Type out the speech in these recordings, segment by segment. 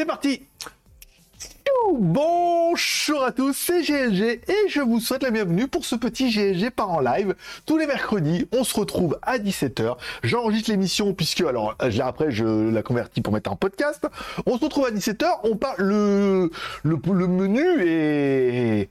C'est parti Bonjour à tous, c'est GLG et je vous souhaite la bienvenue pour ce petit GLG par en live. Tous les mercredis, on se retrouve à 17h. J'enregistre l'émission puisque, alors après je la convertis pour mettre en podcast. On se retrouve à 17h, on parle le, le, le menu et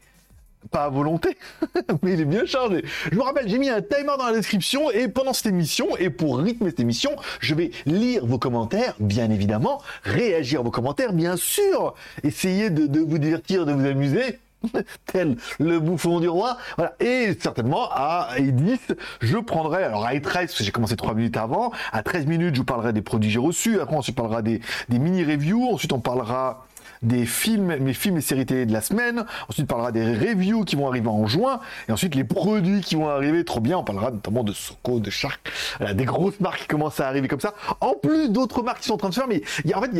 pas à volonté, mais il est bien chargé. Je vous rappelle, j'ai mis un timer dans la description et pendant cette émission, et pour rythmer cette émission, je vais lire vos commentaires, bien évidemment, réagir à vos commentaires, bien sûr, essayer de, vous divertir, de vous amuser. tel le bouffon du roi. Voilà. Et certainement, à 10, je prendrai, alors à 13, parce que j'ai commencé 3 minutes avant, à 13 minutes, je vous parlerai des produits que j'ai reçus, après on se parlera des, des mini-reviews, ensuite on parlera des films, mes films et séries télé de la semaine. Ensuite, parlera des reviews qui vont arriver en juin. Et ensuite, les produits qui vont arriver trop bien. On parlera notamment de Soko, de Shark. Des grosses marques qui commencent à arriver comme ça. En plus d'autres marques qui sont en train de se faire. Mais y a, en fait,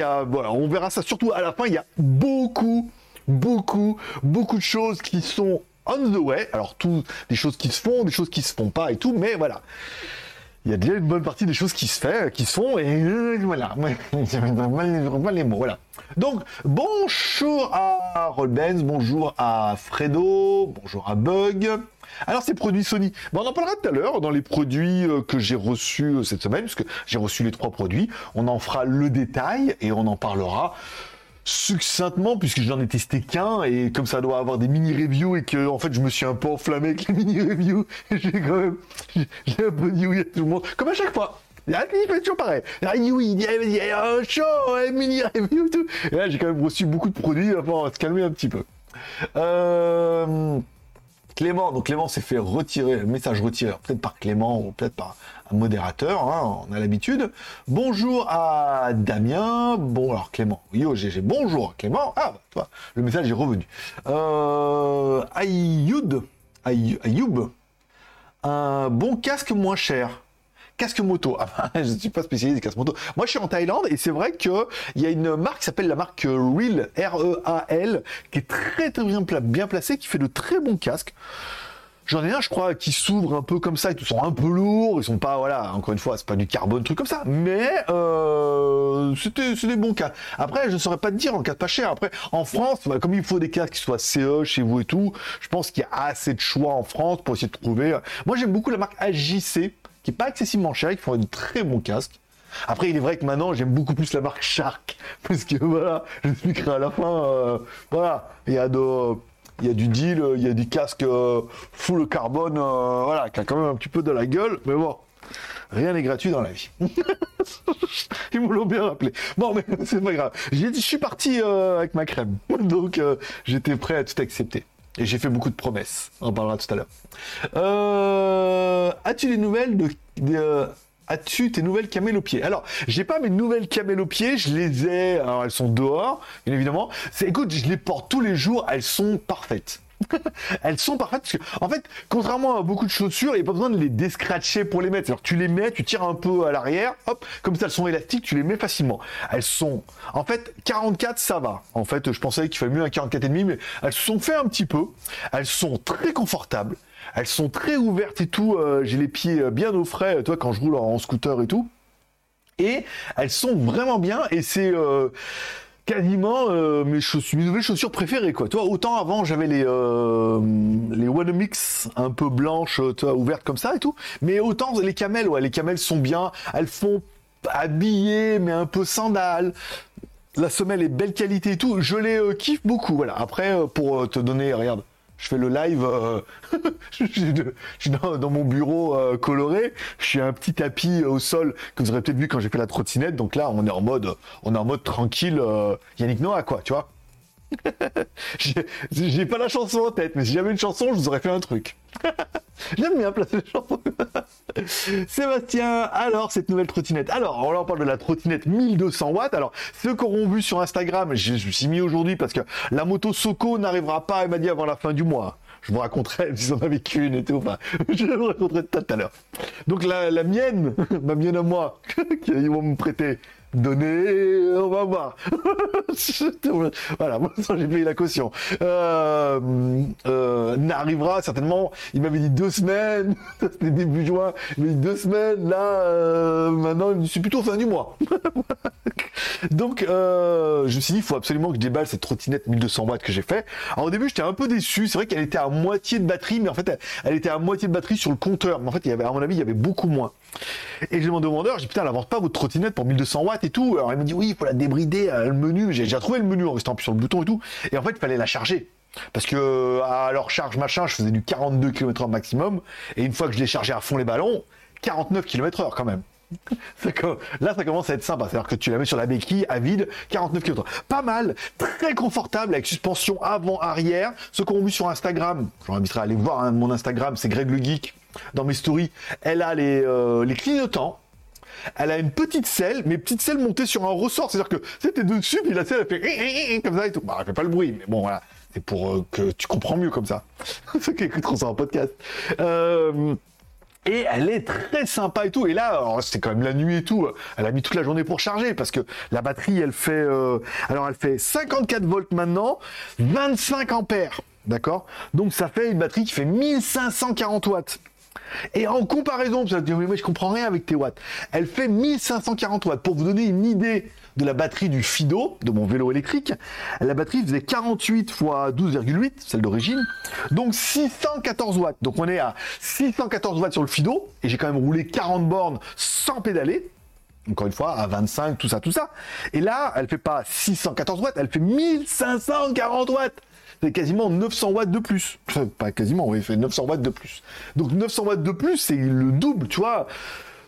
on verra ça surtout à la fin. Il y a beaucoup, beaucoup, beaucoup de choses qui sont on the way. Alors, tout, des choses qui se font, des choses qui se font pas et tout. Mais voilà il y a déjà une bonne partie des choses qui se fait, qui se font, et mots, voilà. Donc, bonjour à Rollbenz, bonjour à Fredo, bonjour à Bug. Alors, ces produits Sony, bon, on en parlera tout à l'heure dans les produits euh, que j'ai reçus euh, cette semaine, puisque j'ai reçu les trois produits. On en fera le détail et on en parlera succinctement puisque j'en ai testé qu'un et comme ça doit avoir des mini reviews et que en fait je me suis un peu enflammé avec les mini reviews j'ai quand même j'ai un peu dit à tout le monde comme à chaque fois il fait toujours pareil. Il oui, il y a un show, mini review, tout. Et là, j'ai quand même reçu beaucoup de produits pour se calmer un petit peu. Euh... Clément, donc Clément s'est fait retirer, message retiré, peut-être par Clément ou peut-être par un modérateur, hein, on a l'habitude. Bonjour à Damien, bon alors Clément, au GG, bonjour Clément, ah bah, toi, le message est revenu. Euh, Ayoub, Ayoub, un bon casque moins cher casque moto. Ah, je ne suis pas spécialisé des casques moto. Moi, je suis en Thaïlande et c'est vrai qu'il y a une marque qui s'appelle la marque Real, R-E-A-L, qui est très, très bien, bien placée, qui fait de très bons casques. J'en ai un, je crois, qui s'ouvre un peu comme ça, ils sont un peu lourds, ils sont pas, voilà, encore une fois, c'est pas du carbone, truc comme ça, mais euh, c'était, c'est des bons cas. Après, je saurais pas te dire en cas de pas cher. Après, en France, bah, comme il faut des casques qui soient CE chez vous et tout, je pense qu'il y a assez de choix en France pour essayer de trouver. Moi, j'aime beaucoup la marque AJC qui est pas excessivement cher, qui font un très bon casque. Après, il est vrai que maintenant, j'aime beaucoup plus la marque Shark, parce que voilà, je j'expliquerai à la fin, euh, voilà, il y a de, il y a du deal, il y a du casque euh, full carbone, euh, voilà, qui a quand même un petit peu de la gueule, mais bon, rien n'est gratuit dans la vie. Ils me l'ont bien rappelé. Bon, mais c'est pas grave. J'ai dit, je suis parti avec ma crème, donc j'étais prêt à tout accepter. Et j'ai fait beaucoup de promesses. On en parlera tout à l'heure. Euh, as-tu des nouvelles de, euh, As-tu tes nouvelles camels au pied? Alors, j'ai pas mes nouvelles camels au pied, je les ai. Alors, elles sont dehors, bien évidemment. Écoute, je les porte tous les jours, elles sont parfaites. elles sont parfaites parce que, en fait, contrairement à beaucoup de chaussures, il n'y a pas besoin de les descratcher pour les mettre. Alors, tu les mets, tu tires un peu à l'arrière, hop, comme ça, elles sont élastiques, tu les mets facilement. Elles sont, en fait, 44, ça va. En fait, je pensais qu'il fallait mieux un 44,5, mais elles se sont fait un petit peu. Elles sont très confortables. Elles sont très ouvertes et tout. Euh, j'ai les pieds euh, bien au frais, toi, quand je roule en scooter et tout. Et elles sont vraiment bien et c'est, euh, quasiment euh, mes chaussures, nouvelles chaussures préférées quoi. Toi, autant avant j'avais les euh, les One Mix un peu blanches, euh, ouvertes comme ça et tout, mais autant les camels, ouais, les camels sont bien, elles font habillées mais un peu sandales. La semelle est belle qualité et tout, je les kiffe beaucoup. Voilà. Après, pour te donner, regarde, je fais le live, euh, je, suis dans, mon bureau euh, coloré, je suis un petit tapis au sol que vous aurez peut-être vu quand j'ai fait la trottinette. Donc là, on est en mode, on est en mode tranquille, euh, Yannick Noah, quoi, tu vois. J'ai pas la chanson en tête, mais si j'avais une chanson, je vous aurais fait un truc. J'aime bien placer les chansons. Sébastien, alors cette nouvelle trottinette. Alors, on en parle de la trottinette 1200 watts. Alors, ceux qui auront vu sur Instagram, je me suis mis aujourd'hui parce que la moto Soco n'arrivera pas, elle m'a dit, avant la fin du mois. Je vous raconterai si j'en avais qu'une et tout. Je vous raconterai tout à l'heure. Donc la, mienne, ma mienne à moi, qu'ils vont me prêter Donnez, on va voir. voilà, moi j'ai payé la caution. Euh, euh, n'arrivera certainement, il m'avait dit deux semaines, c'était début juin, il m'a dit deux semaines, là, euh, maintenant, il suis plutôt fin du mois. Donc, je me suis dit, il faut absolument que je déballe cette trottinette 1200 watts que j'ai fait. Alors au début, j'étais un peu déçu, c'est vrai qu'elle était à moitié de batterie, mais en fait, elle, était à moitié de batterie sur le compteur, mais en fait, il y avait, à mon avis, il y avait beaucoup moins. Et j'ai demandé au vendeur, j'ai dit putain, elle avance pas votre trottinette pour 1200 watts et tout. Alors il m'a dit oui, il faut la débrider, le menu. J'ai déjà trouvé le menu en restant sur le bouton et tout. Et en fait, il fallait la charger. Parce que à leur charge machin, je faisais du 42 km/h maximum. Et une fois que je l'ai chargé à fond les ballons, 49 km/h quand même. Là, ça commence à être sympa. C'est-à-dire que tu la mets sur la béquille à vide, 49 km. Pas mal, très confortable avec suspension avant-arrière. Ceux qui ont vu sur Instagram, je vous inviterai à aller voir hein, mon Instagram, c'est Greg le Geek dans mes stories. Elle a les, euh, les clignotants. Elle a une petite selle, mais petite selle montée sur un ressort. C'est-à-dire que c'était dessus, puis la selle, elle fait comme ça et tout. Bah, elle fait pas le bruit, mais bon, voilà. C'est pour euh, que tu comprends mieux comme ça. Ceux qui écouteront ça en podcast. Euh, et elle est très sympa et tout. Et là, c'est quand même la nuit et tout. Elle a mis toute la journée pour charger parce que la batterie, elle fait, euh, alors elle fait 54 volts maintenant, 25 ampères, d'accord? Donc ça fait une batterie qui fait 1540 watts. Et en comparaison, vous allez dire, mais je comprends rien avec tes watts. Elle fait 1540 watts. Pour vous donner une idée de la batterie du Fido, de mon vélo électrique, la batterie faisait 48 fois 12,8, celle d'origine, donc 614 watts. Donc on est à 614 watts sur le Fido, et j'ai quand même roulé 40 bornes sans pédaler. Encore une fois, à 25, tout ça, tout ça. Et là, elle fait pas 614 watts, elle fait 1540 watts c'est quasiment 900 watts de plus. Pas quasiment, oui, fait 900 watts de plus. Donc 900 watts de plus, c'est le double, tu vois.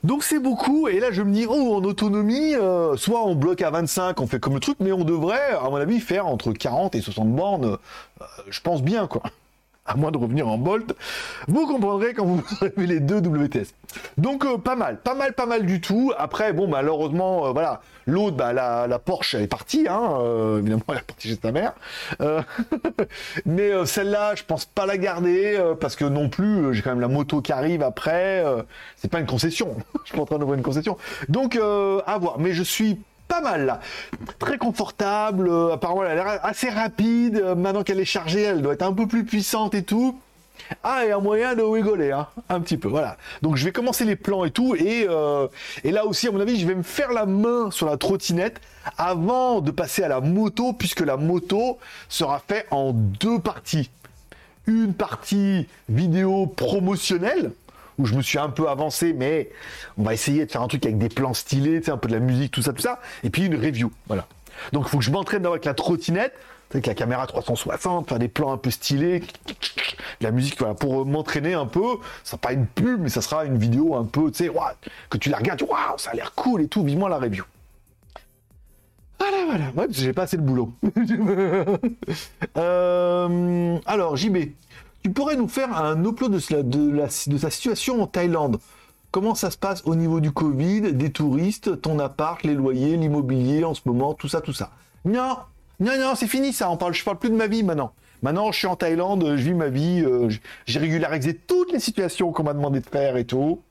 Donc c'est beaucoup, et là je me dis, oh, en autonomie, euh, soit on bloque à 25, on fait comme le truc, mais on devrait, à mon avis, faire entre 40 et 60 bornes, euh, je pense bien, quoi à moins de revenir en Bolt, vous comprendrez quand vous aurez les deux WTS. Donc euh, pas mal, pas mal, pas mal du tout. Après, bon, malheureusement, euh, voilà, l'autre, bah, la, la, Porsche, elle est partie, hein, euh, évidemment, elle est partie chez sa mère. mais celle-là, je pense pas la garder, parce que non plus, j'ai quand même la moto qui arrive après, c'est pas une concession. je suis en train d'ouvrir une concession. Donc, à voir. Mais je suis pas mal. Très confortable, euh, apparemment elle a l'air assez rapide, euh, maintenant qu'elle est chargée, elle doit être un peu plus puissante et tout. Ah, et un moyen de rigoler, hein, un petit peu, voilà. Donc je vais commencer les plans et tout, et, euh, et là aussi, à mon avis, je vais me faire la main sur la trottinette avant de passer à la moto, puisque la moto sera faite en deux parties. Une partie vidéo promotionnelle, où je me suis un peu avancé, mais on va essayer de faire un truc avec des plans stylés, un peu de la musique, tout ça, tout ça, et puis une review, voilà. Donc il faut que je m'entraîne avec la trottinette, avec la caméra 360, faire des plans un peu stylés, la musique, voilà, pour m'entraîner un peu. Ça sera pas une pub, mais ça sera une vidéo un peu, tu sais, que tu la regardes, waouh, ça a l'air cool et tout, vivement la review. Voilà, voilà, ouais, j'ai pas assez boulot. Euh, alors, JB, tu pourrais nous faire un upload de, la, sa situation en Thaïlande. Comment ça se passe au niveau du Covid, des touristes, ton appart, les loyers, l'immobilier en ce moment, tout ça, tout ça. Non, non, non, c'est fini ça. On parle, je parle plus de ma vie maintenant. Maintenant, je suis en Thaïlande, je vis ma vie, euh, j'ai régularisé toutes les situations qu'on m'a demandé de faire et tout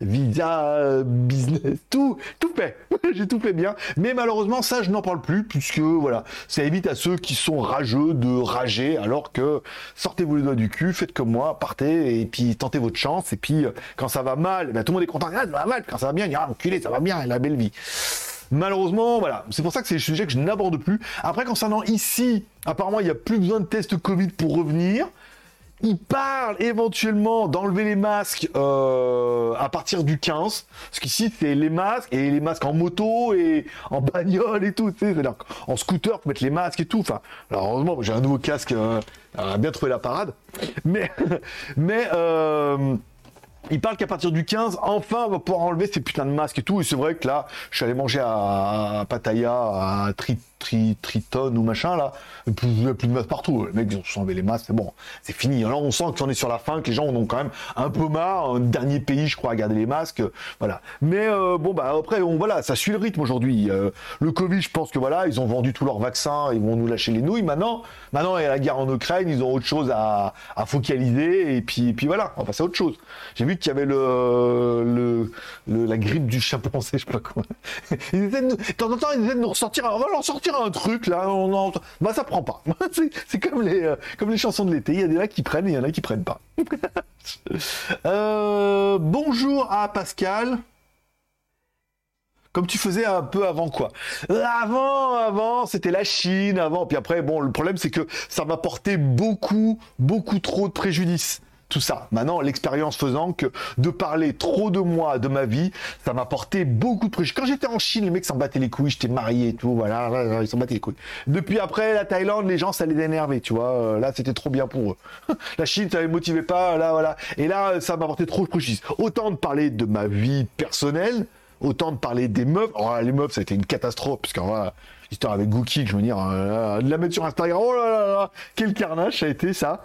visa, business, tout, tout fait. J'ai tout fait bien. Mais malheureusement, ça, je n'en parle plus puisque voilà, ça évite à ceux qui sont rageux de rager alors que sortez-vous les doigts du cul, faites comme moi, partez et puis tentez votre chance. Et puis euh, quand ça va mal, ben, tout le monde est content. Ah, ça va mal. Quand ça va bien, il y a enculé, ça va bien, la belle vie. Malheureusement, voilà. C'est pour ça que c'est le sujet que je n'aborde plus. Après, concernant ici, apparemment, il n'y a plus besoin de test Covid pour revenir il parle éventuellement d'enlever les masques euh, à partir du 15. Parce qu'ici, c'est les masques et les masques en moto et en bagnole et tout. C'est-à-dire en scooter, pour mettre les masques et tout. Enfin, alors heureusement, j'ai un nouveau casque, euh, a bien trouvé la parade. Mais, euh, il parle qu'à partir du 15, enfin, on va pouvoir enlever ces putains de masques et tout. Et c'est vrai que là, je suis allé manger à, Pattaya, à Triton ou machin là, a plus de masques partout. Les mecs ils ont enlevé les masques, c'est bon, c'est fini. Alors on sent qu'on est sur la fin, que les gens en ont quand même un peu marre. Un dernier pays, je crois, à garder les masques, voilà. Mais euh, bon bah après, on, voilà, ça suit le rythme aujourd'hui. Euh, le Covid, je pense que voilà, ils ont vendu tous leurs vaccins, ils vont nous lâcher les nouilles. Maintenant, maintenant il y a la guerre en Ukraine, ils ont autre chose à, focaliser et puis, voilà, on va passer à autre chose. J'ai vu qu'il y avait le, la grippe du chimpanzé, je sais pas quoi. Ils de temps en temps, ils essaient de nous ressortir, on va leur sortir un truc là, on, bah ça prend pas. c'est comme les, euh, comme les chansons de l'été, il y a des là qui prennent et il y en a qui prennent pas. Euh, bonjour à Pascal comme tu faisais un peu avant quoi? Avant, avant, c'était la Chine, avant. Puis après, bon, le problème c'est que ça m'a porté beaucoup, beaucoup trop de préjudice tout ça. Maintenant, l'expérience faisant que de parler trop de moi, de ma vie, ça m'a porté beaucoup de préjugés. Quand j'étais en Chine, les mecs s'en battaient les couilles, j'étais marié et tout, voilà, ils s'en battaient les couilles. Depuis après, la Thaïlande, les gens, ça les énervait, tu vois. Euh, là, c'était trop bien pour eux. la Chine, ça les motivait pas, là, voilà. Et là, ça m'a porté trop de préjudice. Autant de parler de ma vie personnelle, autant de parler des meufs. Oh, les meufs, ça a été une catastrophe, parce voilà, histoire avec Gookie, je veux dire, euh, de la mettre sur Instagram, oh là là là, quel carnage ça a été ça.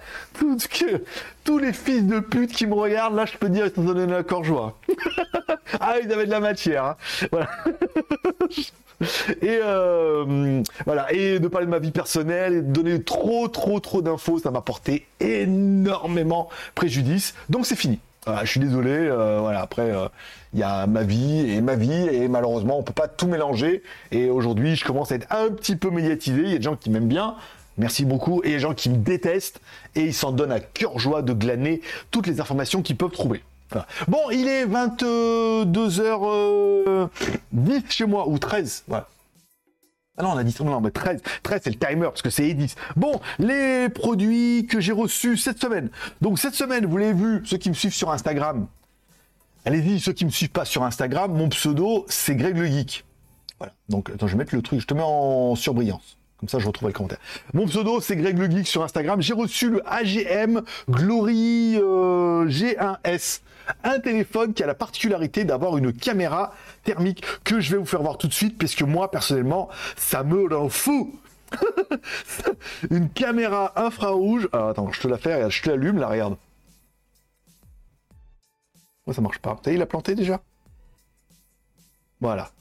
Tous les fils de pute qui me regardent, là, je peux dire, ils t'ont donné la joie. ah, ils avaient de la matière. Hein. Et euh, voilà et de parler de ma vie personnelle et de donner trop trop trop d'infos ça m'a porté énormément préjudice donc c'est fini je suis désolé, euh, voilà, après, il euh, y a ma vie et ma vie, et malheureusement, on peut pas tout mélanger. Et aujourd'hui, je commence à être un petit peu médiatisé. Il y a des gens qui m'aiment bien, merci beaucoup, et des gens qui me détestent, et ils s'en donnent à cœur joie de glaner toutes les informations qu'ils peuvent trouver. Bon, il est 22h10 chez moi, ou 13, voilà. Ah non, on a dit non, mais 13, 13 c'est le timer parce que c'est Edis. Bon, les produits que j'ai reçus cette semaine. Donc cette semaine, vous l'avez vu, ceux qui me suivent sur Instagram. Allez-y, ceux qui me suivent pas sur Instagram, mon pseudo c'est Greg le Geek. Voilà. Donc attends, je vais mettre le truc, je te mets en surbrillance. Comme ça, je retrouve le commentaire. Mon pseudo, c'est Greg le Geek sur Instagram. J'ai reçu le AGM Glory euh, G1S un téléphone qui a la particularité d'avoir une caméra thermique que je vais vous faire voir tout de suite, puisque moi, personnellement, ça me rend fou. une caméra infrarouge. Alors attends, je te la fais, je te l'allume, la regarde. Moi, ça marche pas. T'as il a planté déjà? Voilà.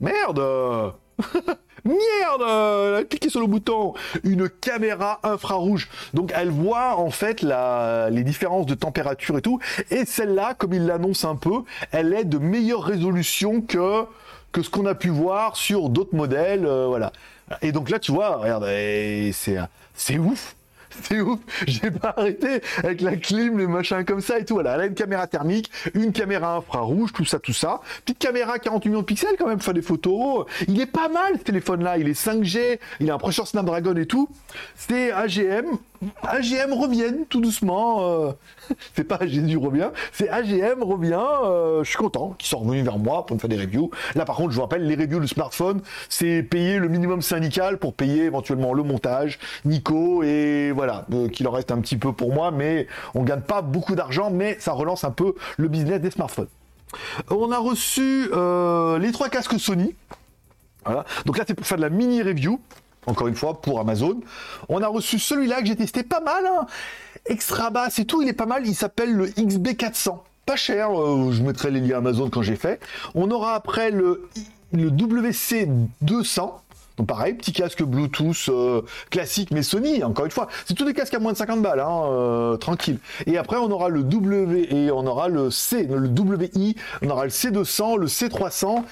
Merde Merde cliqué sur le bouton Une caméra infrarouge. Donc elle voit en fait la, les différences de température et tout. Et celle-là, comme il l'annonce un peu, elle est de meilleure résolution que, que ce qu'on a pu voir sur d'autres modèles. Euh, voilà. Et donc là, tu vois, regarde, c'est, c'est ouf c'est ouf, j'ai pas arrêté avec la clim, les machins comme ça et tout. Voilà, elle a une caméra thermique, une caméra infrarouge, tout ça, tout ça. Petite caméra 48 millions de pixels quand même, faire des photos. Il est pas mal ce téléphone-là, il est 5G, il a un processeur Snapdragon et tout. C'est AGM, AGM reviennent tout doucement. Euh, c'est pas Jésus revient, c'est AGM revient. Euh, je suis content qu'ils sont revenus vers moi pour me faire des reviews. Là, par contre, je vous rappelle, les reviews de smartphone, c'est payer le minimum syndical pour payer éventuellement le montage, Nico, et voilà, euh, qu'il en reste un petit peu pour moi, mais on gagne pas beaucoup d'argent, mais ça relance un peu le business des smartphones. On a reçu les trois casques Sony. Donc là, c'est pour faire de la mini review encore une fois, pour Amazon. On a reçu celui-là que j'ai testé pas mal, hein. extra basse et tout, il est pas mal, il s'appelle le XB400. Pas cher, euh, je mettrai les liens Amazon quand j'ai fait. On aura après le, le WC200. Donc pareil, petit casque Bluetooth euh, classique, mais Sony, encore une fois, c'est tous des casques à moins de 50 balles, hein, euh, tranquille. Et après, on aura le W et on aura le C, le WI, on aura le C200, le C300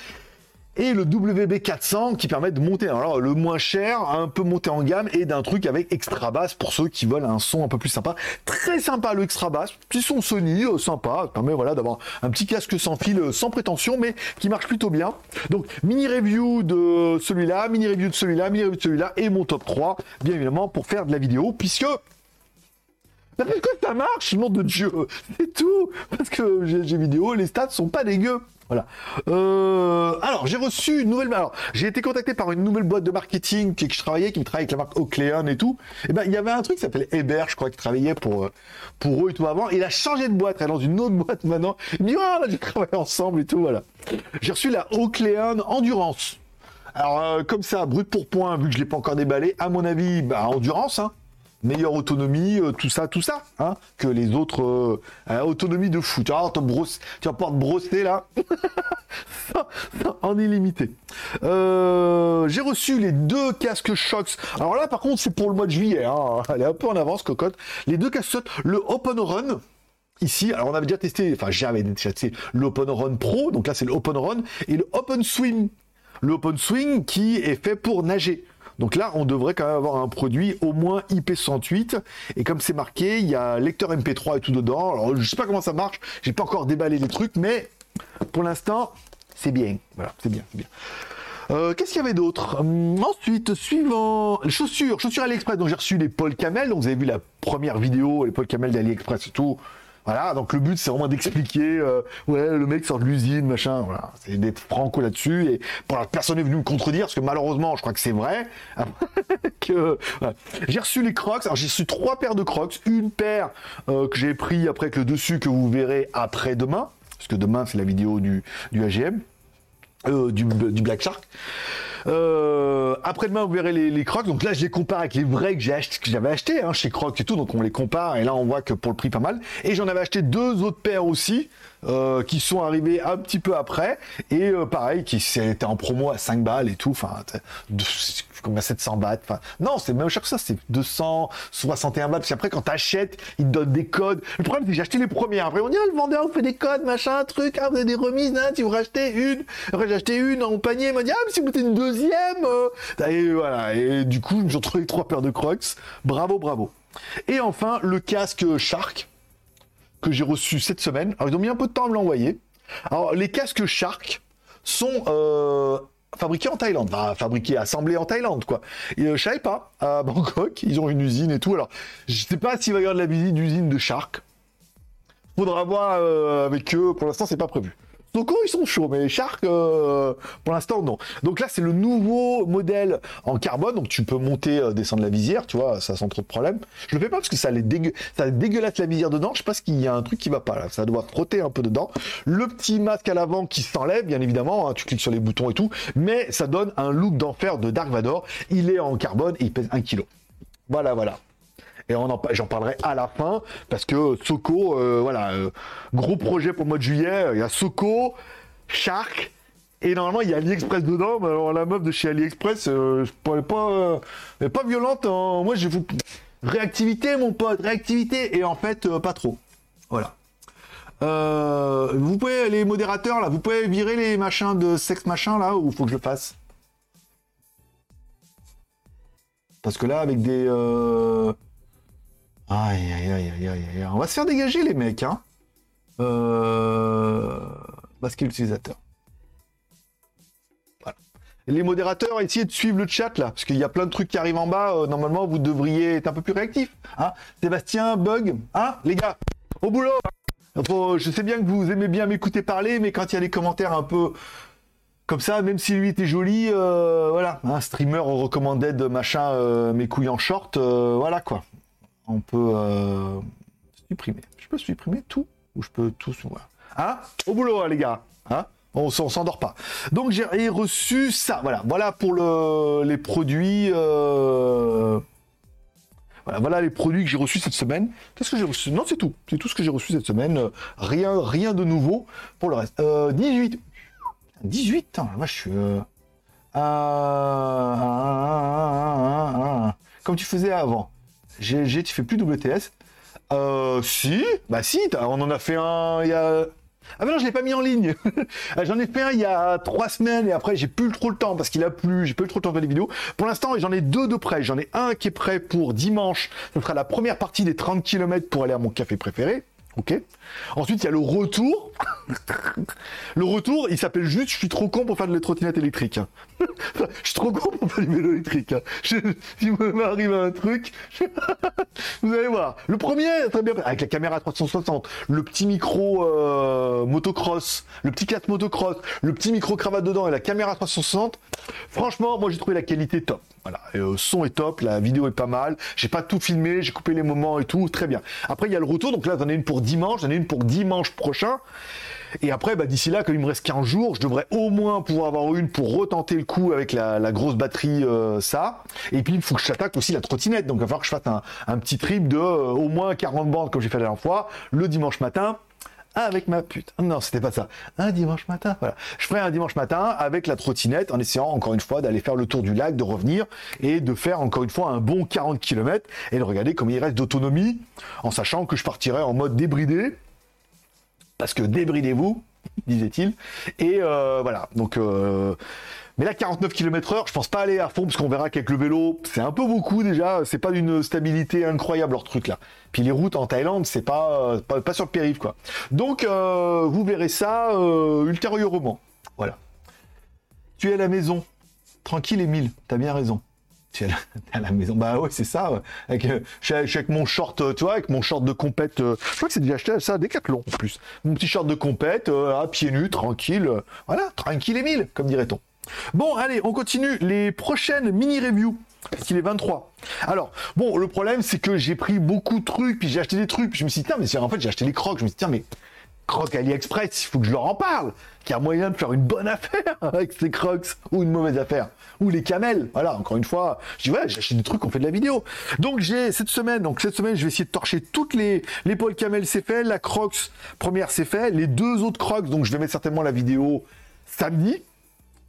et le WB400 qui permet de monter alors le moins cher un peu monter en gamme et d'un truc avec extra basse pour ceux qui veulent un son un peu plus sympa très sympa le extra basse petit son Sony euh, sympa permet voilà d'avoir un petit casque sans fil euh, sans prétention mais qui marche plutôt bien donc mini review de celui-là mini review de celui-là mini review de celui-là et mon top 3 bien évidemment pour faire de la vidéo puisque ça ça marche, nom de Dieu? C'est tout. Parce que j'ai vidéo, les stats sont pas dégueux. Euh, alors, j'ai reçu une nouvelle. Alors, j'ai été contacté par une nouvelle boîte de marketing qui, que je travaillais, qui me travaille avec la marque Oakleon et tout. Et eh ben, il y avait un truc qui s'appelait Hébert, je crois, qui travaillait pour, euh, pour eux et tout avant. Il a changé de boîte, il est dans une autre boîte maintenant. Il me dit, ah, j'ai travaillé ensemble et tout, voilà. J'ai reçu la Oakleon Endurance. Alors, euh, comme ça, brut pour point, vu que je l'ai pas encore déballé, à mon avis, bah, endurance, hein. Meilleure autonomie, euh, tout ça, tout ça, hein, que les autres euh, euh, autonomie de fou. Tu vas, brosse, tu vas pouvoir te brosser là en illimité. Euh, J'ai reçu les deux casques Shox. Alors là, par contre, c'est pour le mois de juillet. Hein. Elle est un peu en avance, cocotte. Les deux casques le Open Run. Ici, alors on avait déjà testé, enfin j'avais déjà testé l'Open Run Pro, donc là c'est le Open Run, et le Open Swim. Le Open qui est fait pour nager. Donc là, on devrait quand même avoir un produit au moins IP68. Et comme c'est marqué, il y a lecteur MP3 et tout dedans. Alors, je sais pas comment ça marche. J'ai pas encore déballé les trucs, mais pour l'instant, c'est bien. Voilà, c'est bien, c'est bien. Euh, Qu'est-ce qu'il y avait d'autre? Hum, Ensuite, suivant, les chaussures, chaussures AliExpress. Donc j'ai reçu les Paul Camel. Donc vous avez vu la première vidéo, les Paul Camel d'AliExpress et tout. Voilà, donc le but c'est vraiment d'expliquer, euh, ouais, le mec sort de l'usine, machin, voilà, c'est d'être franco là-dessus, et pour la personne est venue me contredire, parce que malheureusement, je crois que c'est vrai, que j'ai reçu les Crocs, alors j'ai reçu trois paires de Crocs, une paire euh, que j'ai pris après avec le dessus que vous verrez après demain, parce que demain c'est la vidéo du, du AGM, euh, du Black Shark. Euh, après-demain, vous verrez les, crocs. Donc là, je les compare avec les vrais que j'ai acheté, que j'avais acheté hein, chez Crocs et tout. Donc on les compare et là, on voit que pour le prix, pas mal. Et j'en avais acheté deux autres paires aussi. euh, qui sont arrivés un petit peu après et euh, pareil qui étaient en promo à 5 balles et tout enfin à 700 bahts non c'est même cher que ça c'est 261 bahts parce qu'après quand t'achètes ils te donnent des codes le problème c'est que j'ai acheté les premières après on dit ah, le vendeur vous fait des codes machin truc ah, vous avez des remises hein, si vous rachetez une après j'ai acheté une en panier il m'a dit ah mais si vous mettez une deuxième euh. et voilà et du coup retrouvé avec trois paires de crocs bravo bravo et enfin le casque Shark que j'ai reçu cette semaine. Alors, ils ont mis un peu de temps à me l'envoyer. Alors, les casques Shark sont euh, fabriqués en Thaïlande, enfin, fabriqués, assemblés en Thaïlande, quoi. Et euh, je savais pas, à Bangkok, ils ont une usine et tout. Alors, je sais pas s'il va y avoir de la visite d'usine de Shark. Faudra voir euh, avec eux. Pour l'instant, c'est pas prévu. Soko, ils sont chauds, mais Shark, euh, pour l'instant, non. Donc là, c'est le nouveau modèle en carbone. Donc tu peux monter, euh, descendre la visière, tu vois, ça sans trop de problème. Je le fais pas parce que ça les dégue... ça dégueulasse la visière dedans. Je pas qu'il y a un truc qui va pas là. Ça doit frotter un peu dedans. Le petit masque à l'avant qui s'enlève, bien évidemment. hein, tu cliques sur les boutons et tout. Mais ça donne un look d'enfer de Dark Vador. Il est en carbone et il pèse 1 kg. Voilà, voilà. Et j'en parlerai à la fin parce que Soko, euh, voilà, euh, gros projet pour le mois de juillet. Il y a Soko, Shark et normalement il y a AliExpress dedans. Mais alors la meuf de chez AliExpress, euh, je pas, euh, pas violente. hein. Moi, je vous réactivité, mon pote, réactivité. Et en fait, pas trop. Voilà. Vous pouvez les modérateurs là, vous pouvez virer les machins de sexe machin là ou faut que je fasse? Parce que là, avec des. Aïe, aïe, aïe, aïe, aïe. On va se faire dégager, les mecs, hein. Euh... Masquer l'utilisateur. Voilà. Les modérateurs, essayez de suivre le chat, là, parce qu'il y a plein de trucs qui arrivent en bas. Euh, normalement, vous devriez être un peu plus réactif. Hein Sébastien, Bug, hein, les gars Au boulot Je sais bien que vous aimez bien m'écouter parler, mais quand il y a les commentaires un peu comme ça, même si lui était joli, euh, voilà, un streamer recommandait de machin, euh, mes couilles en short, voilà quoi. On peut euh, supprimer. Je peux supprimer tout ou je peux tout. Hein? Au boulot, hein, les gars. Hein? On s'endort pas. Donc j'ai reçu ça. Voilà, voilà pour le, les produits. euh, Voilà, les produits que j'ai reçus cette semaine. Qu'est-ce que j'ai reçu? Non, c'est tout. C'est tout ce que j'ai reçu cette semaine. Euh, Rien, rien de nouveau pour le reste. Euh, 18. 18 ans, moi je suis. Comme tu faisais avant. GG, tu fais plus WTS. Euh, si, bah si, on en a fait un il y a. Ah mais non, je l'ai pas mis en ligne. Ah, j'en ai fait un il y a trois semaines et après j'ai plus trop le temps parce qu'il a plu, j'ai plus trop le temps de faire des vidéos. Pour l'instant, j'en ai deux de près. J'en ai un qui est prêt pour dimanche. Ce sera la première partie des 30 km pour aller à mon café préféré. Ok. Ensuite, il y a le retour. le retour, il s'appelle juste Je suis trop con pour faire de la trottinette électrique. je suis trop con pour faire du vélo électrique. Je, il m'arrive un truc. Vous allez voir. Le premier, très bien, avec la caméra 360, le petit micro euh, motocross, le petit casque motocross, le petit micro cravate dedans et la caméra 360. Franchement, moi j'ai trouvé la qualité top. Voilà, Et, euh, son est top, la vidéo est pas mal. J'ai pas tout filmé, j'ai coupé les moments et tout, très bien. Après il y a le retour, donc là j'en ai une pour dimanche, j'en ai une pour dimanche prochain. Et après, bah, d'ici là, comme il me reste 15 jours, je devrais au moins pouvoir avoir une pour retenter le coup avec la, grosse batterie, euh, ça. Et puis, il faut que j'attaque aussi la trottinette. Donc, il va falloir que je fasse un, petit trip de euh, au moins 40 bandes, comme j'ai fait la dernière fois, le dimanche matin avec ma pute. Non, c'était pas ça. Un dimanche matin, voilà. Je ferai un dimanche matin avec la trottinette en essayant encore une fois d'aller faire le tour du lac, de revenir et de faire encore une fois un bon 40 km et de regarder comment il reste d'autonomie en sachant que je partirai en mode débridé. Parce que débridez-vous, disait-il. Et euh, voilà, donc... Euh, mais là, 49 km heure, je pense pas aller à fond parce qu'on verra qu'avec le vélo, c'est un peu beaucoup déjà. C'est pas d'une stabilité incroyable leur truc là. Puis les routes en Thaïlande, c'est pas, pas, sur le périph quoi. Donc euh, vous verrez ça euh, ultérieurement. Voilà. Tu es à la maison, tranquille Emile, t'as bien raison. Tu es à la, maison. Bah ouais, c'est ça. Avec, euh, avec, mon short, tu vois, avec mon short de compète. je crois que c'est déjà acheté ça à Decathlon en plus. Mon petit short de compète, à pieds nus, tranquille. voilà, tranquille Emile, comme dirait-on. Bon, allez, on continue les prochaines mini-reviews. qu'il est 23. Alors, bon, le problème, c'est que j'ai pris beaucoup de trucs, puis j'ai acheté des trucs, puis je me suis dit, tiens, mais en fait, j'ai acheté les crocs. Je me suis dit, tiens, mais crocs AliExpress, il faut que je leur en parle. Qu'il y a moyen de faire une bonne affaire avec ces crocs, ou une mauvaise affaire. Ou les camels. Voilà, encore une fois, je dis, ouais, j'ai acheté des trucs, on fait de la vidéo. Donc, j'ai cette semaine, donc cette semaine, je vais essayer de torcher toutes les, les poils camel, c'est fait. La crocs première, c'est fait. Les deux autres crocs, donc je vais mettre certainement la vidéo samedi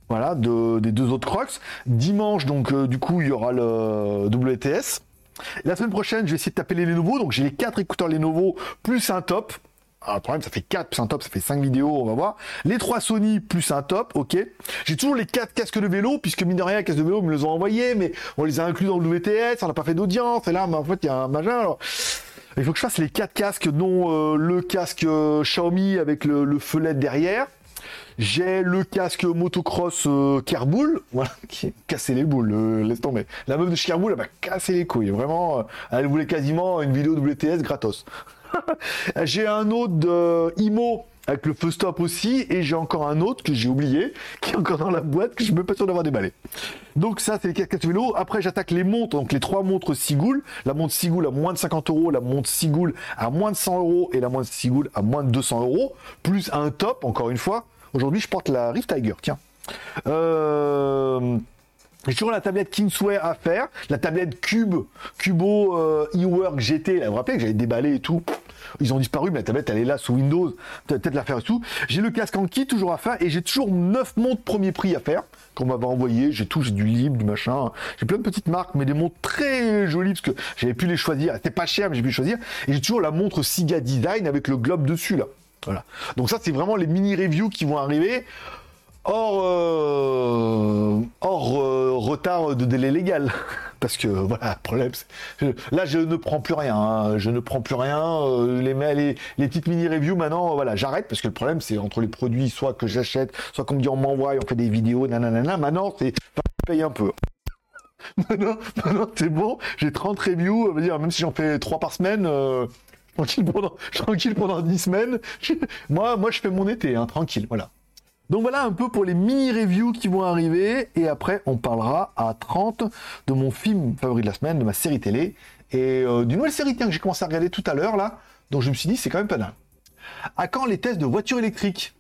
voilà, des deux autres Crocs. Dimanche, donc, euh, du coup, il y aura le WTS. La semaine prochaine, je vais essayer de taper les Lenovo. Donc, j'ai les quatre écouteurs Lenovo plus un top. Alors, le problème, ça fait 4 plus un top, ça fait 5 vidéos, on va voir. Les 3 Sony plus un top, ok. J'ai toujours les 4 casques de vélo, puisque mine de rien, les casques de vélo, me les ont envoyés, mais on les a inclus dans le WTS, on n'a pas fait d'audience, et là, en fait, il y a un majeur. Alors, il faut que je fasse les 4 casques, dont euh, le casque euh, Xiaomi avec le, le derrière. J'ai le casque motocross euh, Kerboul, voilà, qui a cassé les boules, euh, laisse tomber. La meuf de Kerboul, elle m'a cassé les couilles, vraiment. Euh, elle voulait quasiment une vidéo WTS gratos. j'ai un autre de Imo avec le feu stop aussi, et j'ai encore un autre que j'ai oublié, qui est encore dans la boîte, que je ne me pas sûr d'avoir déballé. Donc ça, c'est les casques vélo. Après, j'attaque les montres, donc les trois montres Sigoul. La montre Sigoul à moins de 50 euros, la montre Sigoul à moins de 100 euros, et la montre Sigoul à moins de 200 euros, plus un top, encore une fois. Aujourd'hui, je porte la Rift Tiger, tiens. Euh, j'ai toujours la tablette Kingsway à faire, la tablette Cube, Cubo euh, eWork GT, vous vous rappelez que j'avais déballé et tout. Ils ont disparu, mais la tablette elle est là sous Windows, peut-être la faire et tout. J'ai le casque en kit toujours à faire et j'ai toujours 9 montres premier prix à faire qu'on m'avait envoyé. J'ai tout, j'ai du libre, du machin. J'ai plein de petites marques, mais des montres très jolies parce que j'avais pu les choisir. C'était pas cher, mais j'ai pu choisir. Et j'ai toujours la montre Siga Design avec le globe dessus là. Voilà. Donc ça, c'est vraiment les mini-reviews qui vont arriver hors, euh, hors euh, retard de délai légal. Parce que voilà, problème, là je ne prends plus rien, hein. je ne prends plus rien. Euh, les, les, les petites mini reviews maintenant, voilà, j'arrête parce que le problème c'est entre les produits, soit que j'achète, soit qu'on me dit on m'envoie, on fait des vidéos, nanana. Maintenant c'est paye un peu. non, non, c'est bon, j'ai 30 reviews, dire, même si j'en fais 3 par semaine, tranquille pendant, tranquille pendant 10 semaines. moi, je fais mon été, hein, tranquille, voilà. Donc voilà un peu pour les mini-reviews qui vont arriver. Et après, on parlera à 30 de mon film favori de la semaine, de ma série télé. Et euh, d'une nouvelle série que j'ai commencé à regarder tout à l'heure, là. Donc je me suis dit, c'est quand même pas dingue. À quand les tests de voitures électriques?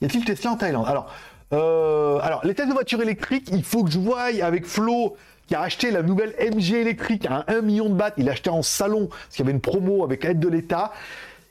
Y a-t-il testé en Thaïlande? Alors, euh, alors, les tests de voitures électriques, il faut que je voie avec Flo qui a acheté la nouvelle MG électrique à 1 million de bahts. Il l'a acheté en salon parce qu'il y avait une promo avec l'aide de l'État.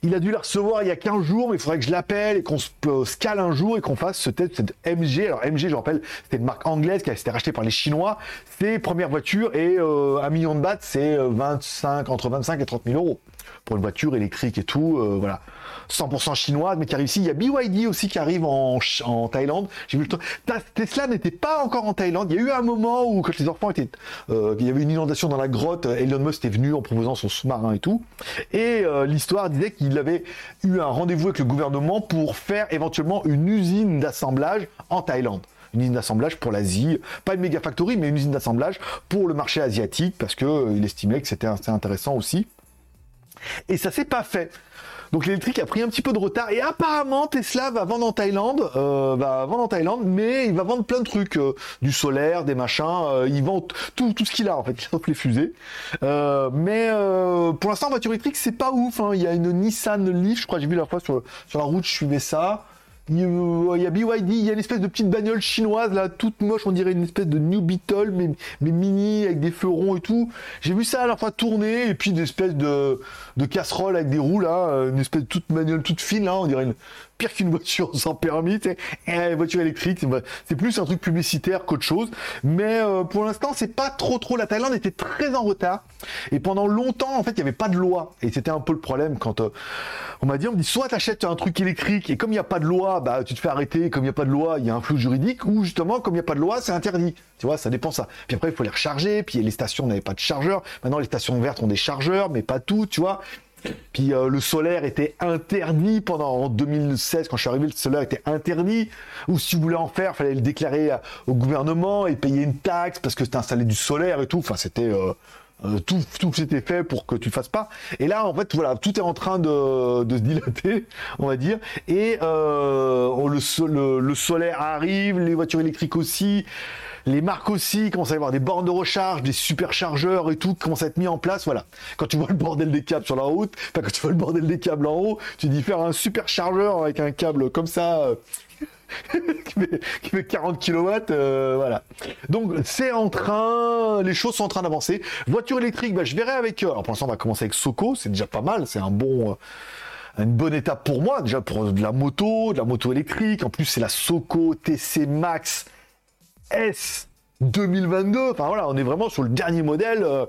Il a dû la recevoir il y a 15 jours, mais il faudrait que je l'appelle et qu'on se, cale un jour et qu'on fasse ce test, cette MG. Alors MG, je rappelle, c'était une marque anglaise qui a été rachetée par les Chinois. C'est première voiture et euh, un million de bahts, c'est 25, euh, entre 25 et 30 000 euros pour une voiture électrique et tout. Euh, voilà. 100% chinoise, mais qui arrive ici. Il y a BYD aussi qui arrive en, en Thaïlande. J'ai vu le Tesla n'était pas encore en Thaïlande. Il y a eu un moment où, quand les enfants étaient, euh, il y avait une inondation dans la grotte, Elon Musk était venu en proposant son sous-marin et tout. Et euh, l'histoire disait qu'il avait eu un rendez-vous avec le gouvernement pour faire éventuellement une usine d'assemblage en Thaïlande une usine d'assemblage pour l'Asie, pas une méga factory, mais une usine d'assemblage pour le marché asiatique, parce qu'il euh, estimait que c'était intéressant aussi. Et ça s'est pas fait. Donc l'électrique a pris un petit peu de retard et apparemment Tesla va vendre en Thaïlande, euh, va vendre en Thaïlande, mais il va vendre plein de trucs, euh, du solaire, des machins, euh, il vend tout, tout ce qu'il a en fait, sauf les fusées. Mais pour l'instant voiture électrique c'est pas ouf, hein. il y a une Nissan Leaf, je crois j'ai vu la fois sur, sur la route, je suivais ça. Il y a BYD, il y a une espèce de petite bagnole chinoise là, toute moche, on dirait une espèce de New Beetle, mais, mini, avec des fleurons et tout. J'ai vu ça à la fois tourner, et puis des espèces de, de avec des roues là, une espèce de toute bagnole toute fine là, on dirait une, pire qu'une voiture sans permis, tu sais, voiture électrique, c'est plus un truc publicitaire qu'autre chose. Mais euh, pour l'instant, c'est pas trop trop. La Thaïlande était très en retard et pendant longtemps, en fait, il n'y avait pas de loi et c'était un peu le problème quand euh, on m'a dit, on me dit, soit t'achètes un truc électrique et comme il n'y a pas de loi, bah tu te fais arrêter. Comme il n'y a pas de loi, il y a un flou juridique ou justement comme il n'y a pas de loi, c'est interdit. Tu vois, ça dépend ça. Puis après, il faut les recharger. Puis les stations n'avaient pas de chargeur. Maintenant, les stations vertes ont des chargeurs, mais pas tout, tu vois. Puis euh, le solaire était interdit pendant en 2016 quand je suis arrivé, le solaire était interdit. Ou si vous voulez en faire, fallait le déclarer au gouvernement et payer une taxe parce que c'était installé du solaire et tout. Enfin, c'était euh, euh, tout, tout s'était fait pour que tu fasses pas. Et là, en fait, voilà, tout est en train de, se dilater, on va dire. Et le, le solaire arrive, les voitures électriques aussi. Les marques aussi commencent à avoir des bornes de recharge, des superchargeurs et tout qui commencent à être mis en place. Voilà. Quand tu vois le bordel des câbles sur la route, enfin quand tu vois le bordel des câbles en haut, tu dis faire un superchargeur avec un câble comme ça. Euh, qui, fait, 40 kW, euh, voilà. Donc c'est en train, les choses sont en train d'avancer. Voiture électrique, bah, je verrai avec. eux. alors pour l'instant, on va commencer avec Soco, c'est déjà pas mal, c'est un bon, euh, une bonne étape pour moi déjà pour de la moto, de la moto électrique. En plus, c'est la Soco TC Max S 2022. Enfin voilà, on est vraiment sur le dernier modèle. Euh,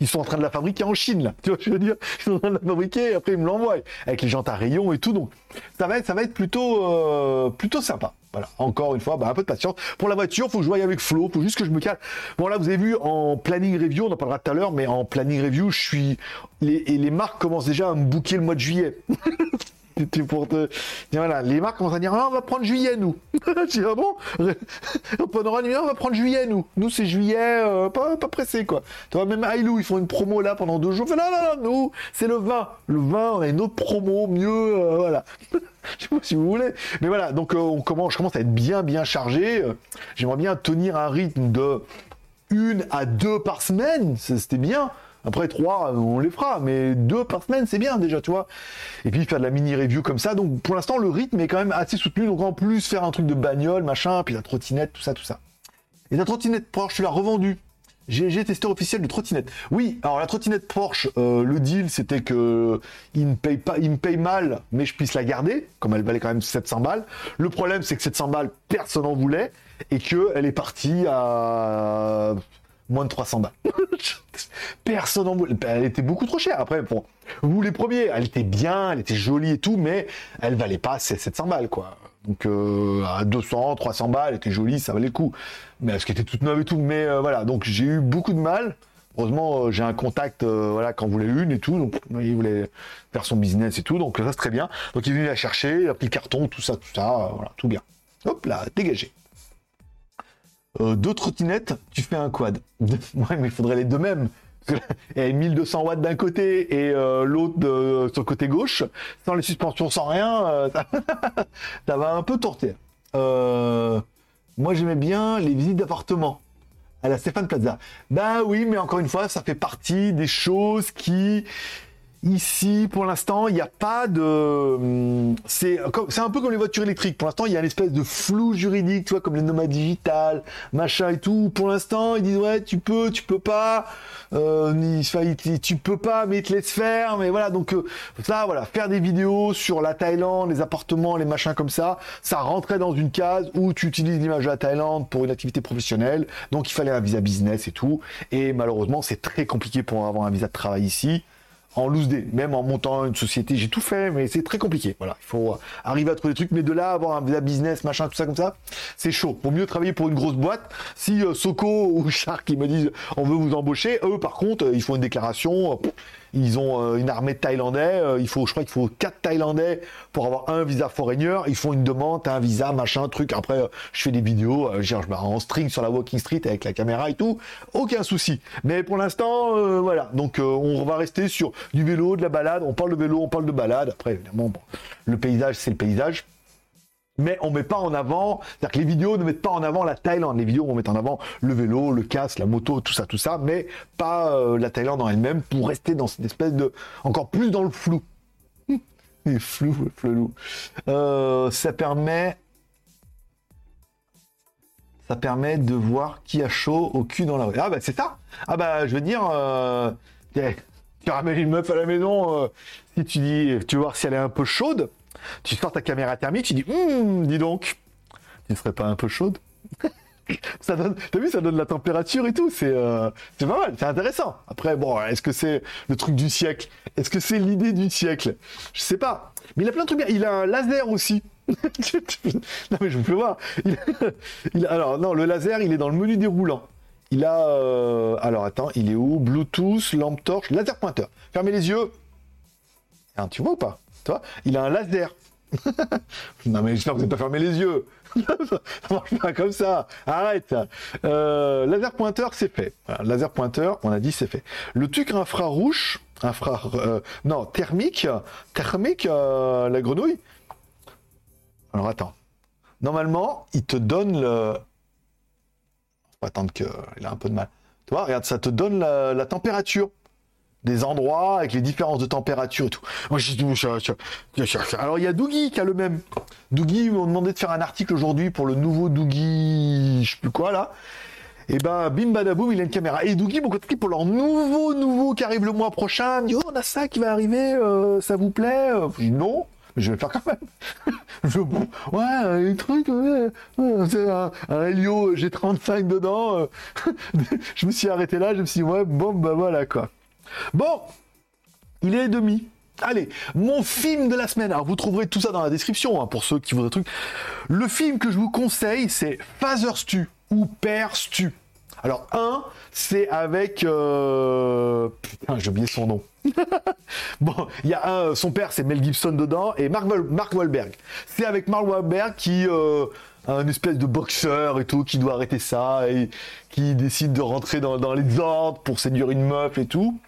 ils sont en train de la fabriquer en Chine, là. Tu vois, je veux dire, ils sont en train de la fabriquer et après ils me l'envoient avec les jantes à rayons et tout. Donc ça va être, ça va être plutôt, euh, plutôt sympa. Voilà, encore une fois, bah, un peu de patience. Pour la voiture, faut que je voie avec Flo, faut juste que je me calme. Bon là, vous avez vu en planning review, on en parlera tout à l'heure, mais en planning review, je suis les, et les marques commencent déjà à me booker le mois de juillet. pour te... voilà, les marques commencent à dire, ah, on va prendre juillet, nous. je dis, ah bon? On va prendre juillet, nous. Nous, c'est juillet, euh, pas, pas pressé, quoi. Tu vois, même Ailou, ils font une promo là pendant deux jours. non, non, non, nous, c'est le vin. Le vin, on a une autre promo, mieux, euh, voilà. je sais pas si vous voulez. Mais voilà, donc euh, on commence, je commence à être bien, bien chargé. J'aimerais bien tenir un rythme de une à deux par semaine. C'était bien. Après, trois, on les fera, mais deux par semaine, c'est bien déjà, tu vois. Et puis faire de la mini-review comme ça. Donc pour l'instant, le rythme est quand même assez soutenu. Donc en plus, faire un truc de bagnole, machin, puis la trottinette, tout ça, tout ça. Et la trottinette Porsche, tu l'as revendue. J'ai testeur officiel de trottinette. Oui, alors la trottinette Porsche, euh, le deal c'était que il me paye pas, il me paye mal, mais je puisse la garder, comme elle valait quand même 700 balles. Le problème c'est que 700 balles, personne en voulait et que elle est partie à moins de 300 balles. Personne en voulait. Elle était beaucoup trop chère. Après, bon, vous les premiers, elle était bien, elle était jolie et tout, mais elle valait pas 700 balles, quoi. Donc euh, à 200, 300 balles, elle était jolie, ça valait le coup. Mais parce qu'elle était toute neuve et tout. Mais euh, voilà, donc j'ai eu beaucoup de mal. Heureusement, euh, j'ai un contact, voilà, quand vous voulez une et tout. Donc il voulait faire son business et tout. Donc ça c'est très bien. Donc il est venu la chercher, il a le carton, tout ça, tout ça, voilà, tout bien. Hop là, dégagé. Euh, deux trottinettes, tu fais un quad. ouais, mais il faudrait les deux mêmes. Et 1200 watts d'un côté et euh, l'autre sur le côté gauche, sans les suspensions, sans rien, euh, ça, va un peu torter. moi, j'aimais bien les visites d'appartements à la Stéphane Plaza. Bah oui, mais encore une fois, ça fait partie des choses qui Ici, pour l'instant, il n'y a pas de. Hum, c'est un peu comme les voitures électriques. Pour l'instant, il y a une espèce de flou juridique, tu vois, comme les nomades digitales, machin et tout. Pour l'instant, ils disent ouais, tu peux, tu peux pas. Euh, tu peux pas, mais ils te laissent faire. Mais voilà, donc euh, ça, voilà, faire des vidéos sur la Thaïlande, les appartements, les machins comme ça, ça rentrait dans une case où tu utilises l'image de la Thaïlande pour une activité professionnelle. Donc il fallait un visa business et tout. Et malheureusement, c'est très compliqué pour avoir un visa de travail ici en loose day, même en montant une société, j'ai tout fait, mais c'est très compliqué. Voilà, il faut arriver à trouver des trucs, mais de là avoir un business, machin, tout ça comme ça, c'est chaud. Pour mieux travailler pour une grosse boîte, si euh, Soko ou Shark ils me disent on veut vous embaucher, eux par contre, euh, ils font une déclaration, ils ont une armée de Thaïlandais. il faut, je crois qu'il faut quatre Thaïlandais pour avoir un visa foreigner. Ils font une demande, un visa, machin, truc. Après, je fais des vidéos, je me en string sur la Walking Street avec la caméra et tout. Aucun souci. Mais pour l'instant, voilà. Donc, on va rester sur du vélo, de la balade. On parle de vélo, on parle de balade. Après, évidemment, le paysage, c'est le paysage mais on met pas en avant, c'est-à-dire que les vidéos ne mettent pas en avant la Thaïlande. Les vidéos vont mettre en avant le vélo, le casque, la moto, tout ça, tout ça, mais pas euh, la Thaïlande en elle-même pour rester dans cette espèce de encore plus dans le flou. Le flou, flou. Euh, ça permet, ça permet de voir qui a chaud au cul dans la rue. Ah bah c'est ça. Ah bah je veux dire, euh, tu ramènes une meuf à la maison, si tu dis, tu veux voir si elle est un peu chaude tu sors ta caméra thermique, tu dis, hum, dis donc, tu ne serais pas un peu chaude t'as vu, ça donne la température et tout. C'est, euh, c'est pas mal, c'est intéressant. Après, bon, est-ce que c'est le truc du siècle? Est-ce que c'est l'idée du siècle? Je sais pas. Mais il a plein de trucs bien. Il a un laser aussi. non mais je peux voir. Alors non, le laser, il est dans le menu déroulant. Il a, euh, alors attends, il est où? Bluetooth, lampe torche, laser pointeur. Fermez les yeux. Hein, tu vois ou pas? Toi, il a un laser. non mais j'espère que vous pas fermé les yeux. ça marche pas comme ça. Arrête. Euh, laser pointeur, c'est fait. laser pointeur, on a dit c'est fait. Le truc infrarouge, infra, euh, non thermique, thermique, euh, la grenouille. Alors attends. Normalement, il te donne le. On va attendre qu'il a un peu de mal. Tu vois, regarde, ça te donne la température des endroits avec les différences de température et tout. Moi, Alors, il y a Dougie qui a le même. Dougie m'a demandé de faire un article aujourd'hui pour le nouveau Dougie, je sais plus quoi là. Et ben, bim badaboum, il a une caméra. Et Dougie, mon pour leur nouveau, nouveau qui arrive le mois prochain, dit, oh, on a ça qui va arriver, euh, ça vous plaît? Je dis, non, mais je vais le faire quand même. je, ouais, un truc, c'est un, un, Helio G35 dedans. Euh, je me suis arrêté là, je me suis dit, ouais, bon, bah voilà, quoi. Bon, il est demi. Allez, mon film de la semaine. Alors vous trouverez tout ça dans la description hein, pour ceux qui voudraient truc. Le film que je vous conseille, c'est Father Stu ou Père Stu. Alors un, c'est avec euh... putain, j'ai oublié son nom. bon, il y a un, son père c'est Mel Gibson dedans et Mark, Wahlberg. C'est avec Mark Wahlberg qui euh, un espèce de boxeur et tout qui doit arrêter ça et qui décide de rentrer dans, dans les ordres pour séduire une meuf et tout.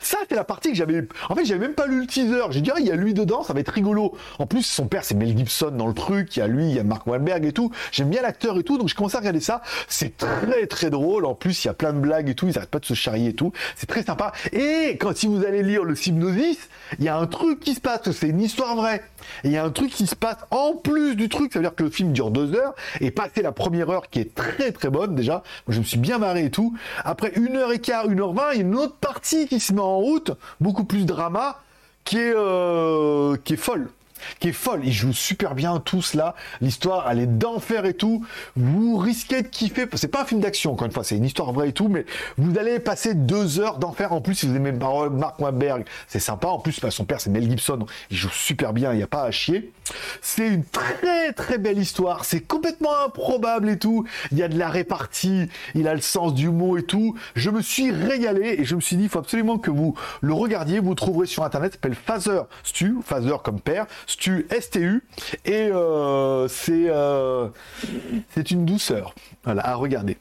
Ça, c'est la partie que j'avais. En fait, j'avais même pas lu le teaser. J'ai dit, ah, il y a lui dedans, ça va être rigolo. En plus, son père, c'est Mel Gibson dans le truc. Il y a lui, il y a Mark Wahlberg et tout. J'aime bien l'acteur et tout, donc je commence à regarder ça. C'est très très drôle. En plus, il y a plein de blagues et tout. Ils arrêtent pas de se charrier et tout. C'est très sympa. Et quand si vous allez lire le Hypnosis, il y a un truc qui se passe. C'est une histoire vraie. Et il y a un truc qui se passe en plus du truc. Ça veut dire que le film dure deux heures et passer la première heure qui est très très bonne déjà. Moi, je me suis bien marré et tout. Après une heure et quart, une heure vingt, il y a une autre partie qui met en route, beaucoup plus drama, qui est, euh, qui est folle qui est folle. Ils jouent super bien tous là. L'histoire, elle est d'enfer et tout. Vous risquez de kiffer. C'est pas un film d'action, encore une fois, c'est une histoire vraie et tout, mais vous allez passer deux heures d'enfer. En plus, si vous aimez Mark Wahlberg, c'est sympa. En plus, bah, son père, c'est Mel Gibson. Il joue super bien. Il n'y a pas à chier. C'est une très très belle histoire. C'est complètement improbable et tout. Il y a de la répartie. Il a le sens du mot et tout. Je me suis régalé et je me suis dit, il faut absolument que vous le regardiez. Vous trouverez sur internet. s'appelle Father Stu. Father comme père. Stu, STU, et euh, c'est euh, c'est une douceur à regarder.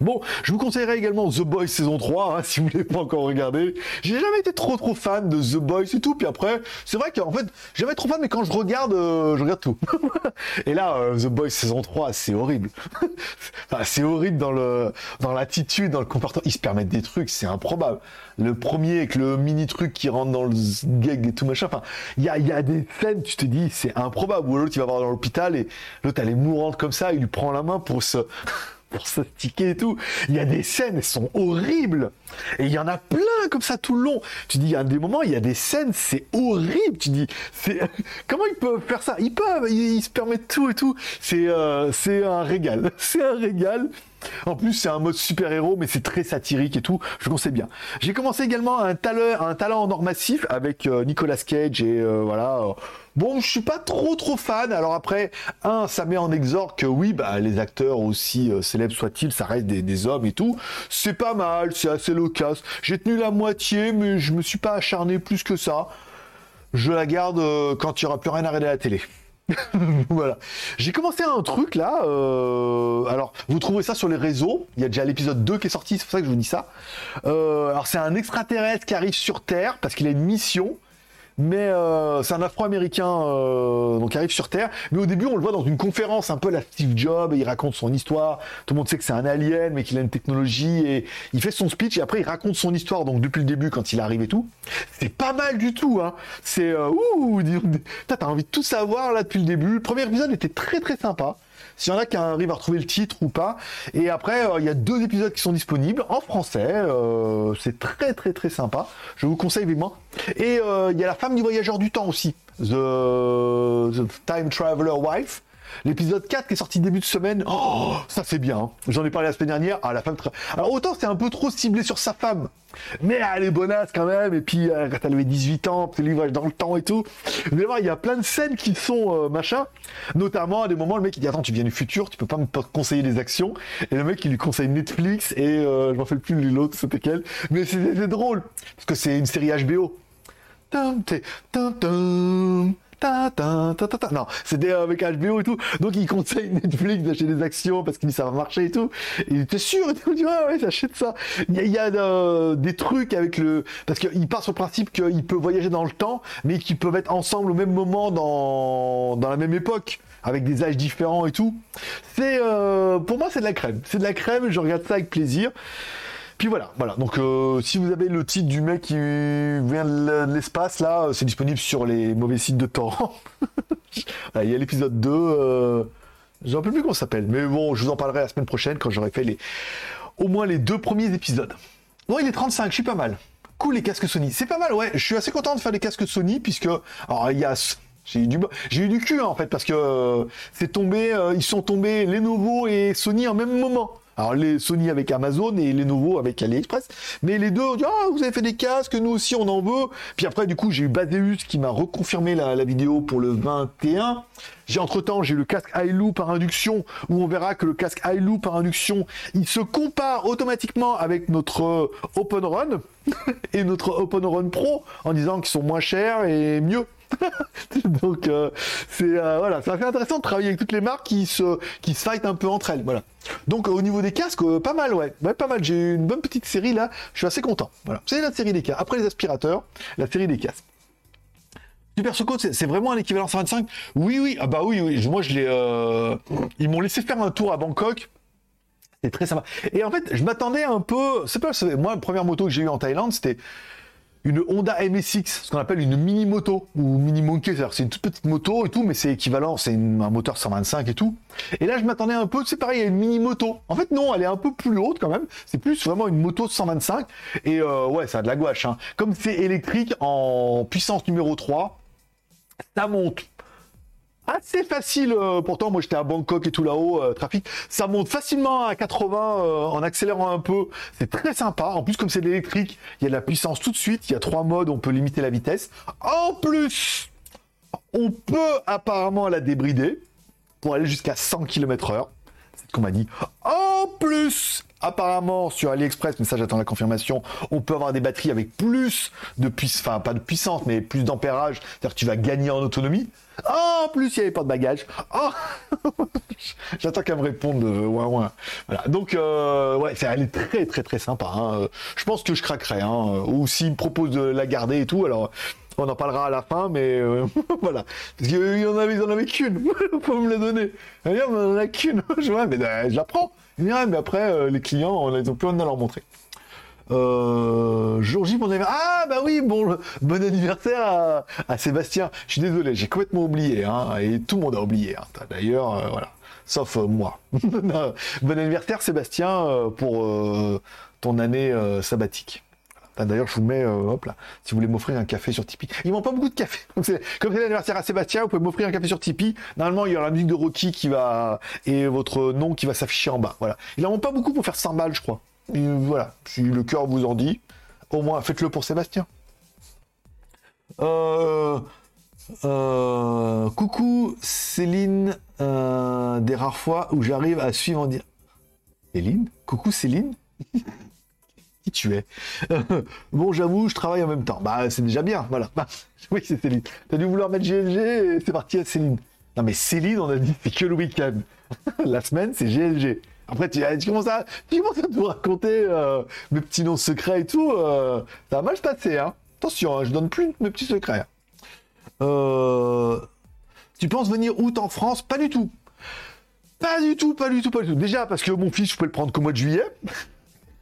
Bon, je vous conseillerais également The Boys saison 3, hein, si vous ne l'avez pas encore regardé. J'ai jamais été trop trop fan de The Boys et tout, puis après, c'est vrai qu'en fait, jamais trop fan, mais quand je regarde, euh, je regarde tout. et là, euh, The Boys saison 3, c'est horrible. enfin, c'est horrible dans le dans l'attitude, dans le comportement. Ils se permettent des trucs, c'est improbable. Le premier avec le mini truc qui rentre dans le gag et tout machin. Enfin, il y a, y a des scènes, tu te dis, c'est improbable. Ou l'autre, il va voir dans l'hôpital et l'autre, elle est mourante comme ça, il lui prend la main pour se pour se sticker et tout. Il y a des scènes, elles sont horribles. Et il y en a plein comme ça tout le long. Tu dis, il y a des moments, il y a des scènes, c'est horrible. Tu dis, c'est comment ils peuvent faire ça? Ils peuvent, ils, se permettent tout et tout. C'est euh, c'est un régal. C'est un régal. En plus, c'est un mode super-héros, mais c'est très satirique et tout. Je conseille bien. J'ai commencé également un talent, un talent en or massif avec euh, Nicolas Cage et euh, voilà. Bon, je suis pas trop trop fan. Alors après, un, ça met en exorgue que oui, bah les acteurs aussi euh, célèbres soient-ils, ça reste des, hommes et tout. C'est pas mal, c'est assez loquace. J'ai tenu la moitié, mais je me suis pas acharné plus que ça. Je la garde quand il y aura plus rien à regarder à la télé. voilà. J'ai commencé un truc là. Euh, alors, vous trouvez ça sur les réseaux? Il y a déjà l'épisode 2 qui est sorti, c'est pour ça que je vous dis ça. Euh, alors, c'est un extraterrestre qui arrive sur Terre parce qu'il a une mission mais euh, c'est un Afro-Américain euh, donc qui arrive sur Terre. Mais au début, on le voit dans une conférence un peu la Steve Jobs, et il raconte son histoire. Tout le monde sait que c'est un alien, mais qu'il a une technologie, et il fait son speech, et après il raconte son histoire. Donc depuis le début, quand il arrive et tout, c'est pas mal du tout. Hein. C'est euh, ouh, t'as envie de tout savoir là depuis le début. Le premier épisode était très très sympa. S'il y en a qui arrivent à retrouver le titre ou pas. Et après, euh, il y a deux épisodes qui sont disponibles en français. Euh, c'est très très très sympa. Je vous conseille vivement. Et euh, il y a la femme du voyageur du temps aussi. The, Time Traveler Wife. L'épisode 4 qui est sorti début de semaine, oh, ça c'est bien. Hein. J'en ai parlé la semaine dernière. Ah, la femme. Alors autant c'est un peu trop ciblé sur sa femme, mais elle est bonasse quand même. Et puis euh, quand elle avait 18 ans, le livrage dans le temps et tout. Vous allez il y a plein de scènes qui sont euh, machin. Notamment à des moments, le mec il dit attends, tu viens du futur, tu peux pas me conseiller des actions. Et le mec il lui conseille Netflix et euh, je m'en fais plus l'autre, c'était quel. Mais c'est drôle parce que c'est une série HBO. Ta, ta, ta, ta, Non, c'était avec HBO et tout. Donc il conseille Netflix d'acheter des actions parce qu'il dit ça va marcher et tout. Il était sûr, et tout, il dit ouais, ouais, j'achète ça. Il y a, il y a euh, des trucs avec le. Parce qu'il part sur le principe qu'il peut voyager dans le temps, mais qu'ils peuvent être ensemble au même moment dans, dans la même époque avec des âges différents et tout. C'est euh, pour moi c'est de la crème. C'est de la crème. Je regarde ça avec plaisir. Puis voilà, voilà. Donc euh, si vous avez le titre du mec qui vient de l'espace, là, euh, c'est disponible sur les mauvais sites de torrent. Il y a l'épisode 2. Euh... J'en peux plus comment ça s'appelle. Mais bon, je vous en parlerai la semaine prochaine quand j'aurai fait les au moins les deux premiers épisodes. Bon, il est 35, je suis pas mal. Cool les casques Sony. C'est pas mal, ouais. Je suis assez content de faire des casques Sony puisque alors il y a j'ai eu du j'ai eu du cul hein, en fait parce que euh, c'est tombé ils sont tombés Lenovo et Sony en même moment. Alors les Sony avec Amazon et les nouveaux avec AliExpress. Mais les deux ont dit ah vous avez fait des casques, nous aussi on en veut. Puis après du coup j'ai eu Badeus qui m'a reconfirmé la, vidéo pour le 21. J'ai entre temps j'ai le casque iLoo par induction où on verra que le casque iLoo par induction il se compare automatiquement avec notre Open Run et notre Open Run Pro en disant qu'ils sont moins chers et mieux. Donc euh, c'est euh, voilà, ça fait intéressant de travailler avec toutes les marques qui se qui fight un peu entre elles. Voilà. Donc au niveau des casques, euh, pas mal, ouais, pas mal. J'ai une bonne petite série là. Je suis assez content. Voilà, c'est la série des casques. Après les aspirateurs, la série des casques. Super Soco, c'est vraiment un équivalent 125 Oui, oui, ah bah oui, oui. Moi, je l'ai. Ils m'ont laissé faire un tour à Bangkok. C'est très sympa. Et en fait, je m'attendais un peu. C'est pas moi la première moto que j'ai eue en Thaïlande, c'était une Honda MSX, ce qu'on appelle une mini moto ou mini monkey, c'est-à-dire c'est une toute petite moto et tout, mais c'est équivalent, c'est un moteur 125 et tout. Et là, je m'attendais un peu, c'est pareil, à une mini moto. En fait, non, elle est un peu plus haute quand même. C'est plus vraiment une moto de 125 et euh, ouais, ça a de la gouache. Hein. Comme c'est électrique en puissance numéro 3, ça monte assez facile. Euh, pourtant, moi j'étais à Bangkok et tout là-haut, euh, trafic. Ça monte facilement à 80 euh, en accélérant un peu. C'est très sympa. En plus, comme c'est de l'électrique, il y a de la puissance tout de suite. Il y a trois modes, on peut limiter la vitesse. En plus, on peut apparemment la débrider pour aller jusqu'à 100 km/h. C'est ce qu'on m'a dit. En plus, apparemment sur AliExpress, mais ça j'attends la confirmation, on peut avoir des batteries avec plus de puissance, enfin pas de puissance, mais plus d'ampérage, c'est-à-dire que tu vas gagner en autonomie. Oh, en plus il n'y avait pas de bagage. Oh J'attends qu'elle me réponde. Euh, ouais. Voilà. Donc euh, ouais, elle est très très très sympa. Hein. Je pense que je craquerai. Hein. Ou s'il me propose de la garder et tout, alors on en parlera à la fin, mais euh, voilà. Parce qu'il y en avait, ils en avaient qu'une. Faut me la donner. Elle on en a qu'une. je, vois, mais je la prends. Mais après, les clients, ils n'ont plus rien à leur montrer. Euh, jour anniversaire. Ah bah oui, bon, bon anniversaire à, Sébastien. Je suis désolé, j'ai complètement oublié, hein, et tout le monde a oublié. Hein. D'ailleurs, euh, voilà, sauf euh, moi. bon anniversaire Sébastien pour ton année sabbatique. D'ailleurs, je vous mets, euh, hop là, si vous voulez m'offrir un café sur Tipeee. Ils m'ont pas beaucoup de café. Comme c'est l'anniversaire à Sébastien, vous pouvez m'offrir un café sur Tipeee. Normalement, il y aura la musique de Rocky qui va, et votre nom qui va s'afficher en bas. Voilà. Ils n'en ont pas beaucoup pour faire 100 balles, je crois. voilà. Si le cœur vous en dit, au moins, faites-le pour Sébastien. Euh, euh, coucou Céline, des rares fois où j'arrive à suivre en dire. Céline? Coucou Céline? Tu es Bon, j'avoue, je travaille en même temps. Bah, c'est déjà bien, voilà. Bah, oui, c'est Céline. T'as dû vouloir mettre GLG c'est parti à Céline. Non, mais Céline, on a dit, c'est que le week-end. La semaine, c'est GLG. Après, tu, tu, commences à, tu commences à nous raconter euh, mes petits noms secrets et tout. ça va mal se passer, hein. Attention, hein, je donne plus mes petits secrets. Euh, tu penses venir août en France? Pas du tout. Pas du tout, pas du tout, pas du tout. Déjà parce que mon fils, je peux le prendre qu'au mois de juillet.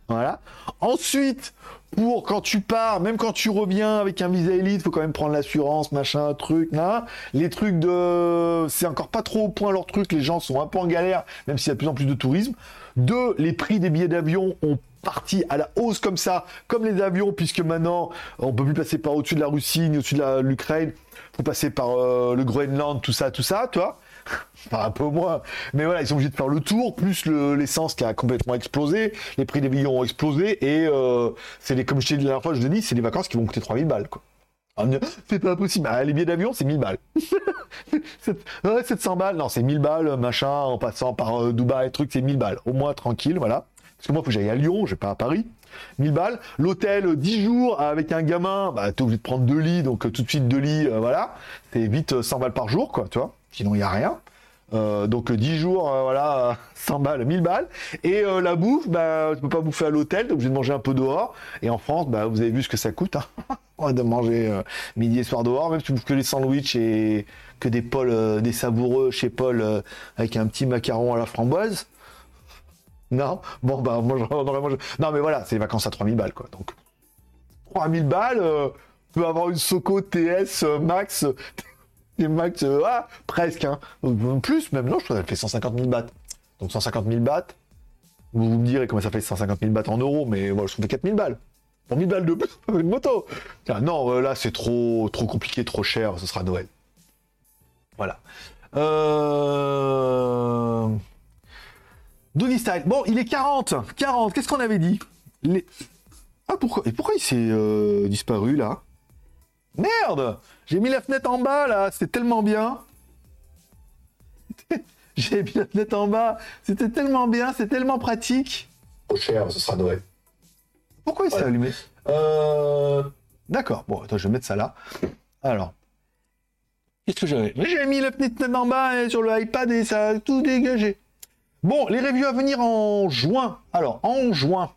Voilà. Ensuite, pour quand tu pars, même quand tu reviens avec un visa élite, faut quand même prendre l'assurance, machin, truc, là. Les trucs de, c'est encore pas trop au point leur truc. Les gens sont un peu en galère, même s'il y a de plus en plus de tourisme. Deux, les prix des billets d'avion ont parti à la hausse comme ça, comme les avions, puisque maintenant on peut plus passer par au-dessus de la Russie ni au-dessus de l'Ukraine, faut passer par euh, le Groenland, tout ça, tout ça, toi. Enfin, un peu moins. Mais voilà, ils sont obligés de faire le tour, plus l'essence qui a complètement explosé, les prix des billets ont explosé, et euh, c'est comme je t'ai dit la dernière fois, je te dis, c'est des vacances qui vont coûter 3000 balles, quoi. Ah, c'est pas possible. Ah, les billets d'avion, c'est 1000 balles. 700 balles, non, c'est 1000 balles, machin, en passant par euh, Dubaï, truc, c'est 1000 balles. Au moins, tranquille, voilà. Parce que moi, faut que j'aille à Lyon, je vais pas à Paris. 1000 balles. L'hôtel, 10 jours avec un gamin, bah, t'es obligé de prendre deux lits, donc euh, tout de suite deux lits, euh, voilà. C'est vite 100 balles par jour, quoi, tu vois. Sinon, il n'y a rien. donc 10 jours, voilà, 100 balles, 1000 balles. Et la bouffe, bah, tu peux pas bouffer à l'hôtel, t'es obligé de manger un peu dehors. Et en France, bah, vous avez vu ce que ça coûte. Hein. De manger midi et soir dehors, même si tu bouffes que des sandwichs et que des des savoureux chez Paul avec un petit macaron à la framboise. Non? Bon, bah, moi, Non, mais voilà, c'est les vacances à 3000 balles, quoi. Donc, 3000 balles, euh, peut avoir une Soco TS euh, Max. Et Max, euh, ah, presque, hein. Plus, même, non, je crois qu'elle fait 150 000 bahts. Donc, 150 000 bahts. Vous, me direz comment ça fait 150 000 bahts en euros, mais voilà, je trouve 4000 balles. Pour 1000 balles de plus, une moto. non, là, c'est trop, trop compliqué, trop cher, ce sera Noël. Voilà. Euh. Style. Bon, il est 40. 40. Qu'est-ce qu'on avait dit? Ah, pourquoi Et pourquoi il s'est euh, disparu, là? Merde J'ai mis la fenêtre en bas, là. C'était tellement bien. J'ai mis la fenêtre en bas. C'était tellement bien. C'est tellement pratique. Trop cher, ce sera Noël. Pourquoi il s'est allumé? Euh... D'accord. Bon, attends, je vais mettre ça là. Alors. Qu'est-ce que j'avais? J'ai mis la fenêtre en bas sur le iPad et ça a tout dégagé. Bon, les reviews à venir en juin. Alors, en juin.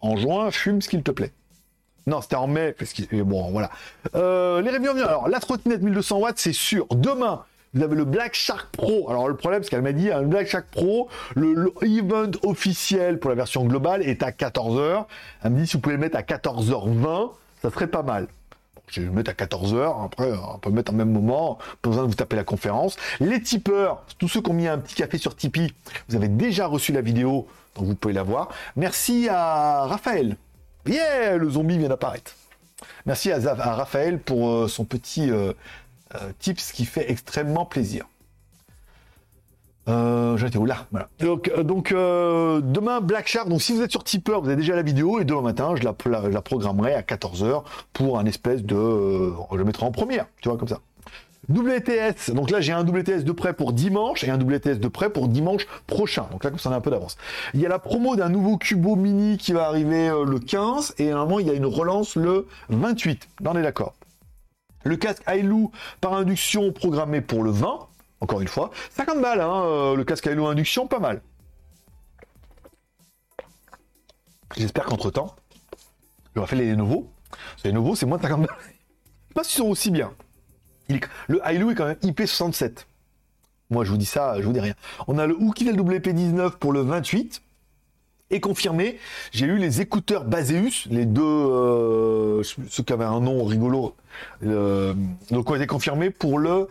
En juin, fume ce qu'il te plaît. Non, c'était en mai, parce que bon, voilà. Euh, les reviews. Alors, la trottinette 1200 watts, c'est sûr. Demain, vous avez le Black Shark Pro. Alors, le problème, c'est qu'elle m'a dit, un Black Shark Pro, le, event officiel pour la version globale est à 14h. Elle me dit, si vous pouvez le mettre à 14h20, ça serait pas mal. Je vais le mettre à 14h, après on peut le mettre en même moment, pas besoin de vous taper la conférence. Les tipeurs, tous ceux qui ont mis un petit café sur Tipeee, vous avez déjà reçu la vidéo, donc vous pouvez la voir. Merci à Raphaël. Yeah, le zombie vient d'apparaître. Merci à, Raphaël pour euh, son petit euh, euh, tips qui fait extrêmement plaisir. Euh, J'étais où là? Voilà. Donc, euh, donc demain Black Shark. Donc si vous êtes sur Tipper, vous avez déjà la vidéo et demain matin, je la, la, programmerai à 14h pour un espèce de, je le mettrai en première, tu vois comme ça. WTS. Donc là, j'ai un WTS de prêt pour dimanche et un WTS de prêt pour dimanche prochain. Donc là, comme ça, on a un peu d'avance. Il y a la promo d'un nouveau Cubo Mini qui va arriver euh, le 15 et normalement, il y a une relance le 28. Là, on est d'accord. Le casque Ailou par induction programmé pour le 20 encore une fois. 50 balles, hein, euh, le casque à induction, pas mal. J'espère qu'entre-temps, j'aurai fait les nouveaux. Les nouveaux, c'est moins de 50 balles. Pas s'ils sont aussi bien. Le Hilo est quand même IP67. Moi, je vous dis ça, je vous dis rien. On a le Hookil WP19 pour le 28. Et confirmé, j'ai eu les écouteurs Baseus, les deux, euh, ceux qui avaient un nom rigolo, euh, donc ont été confirmés pour le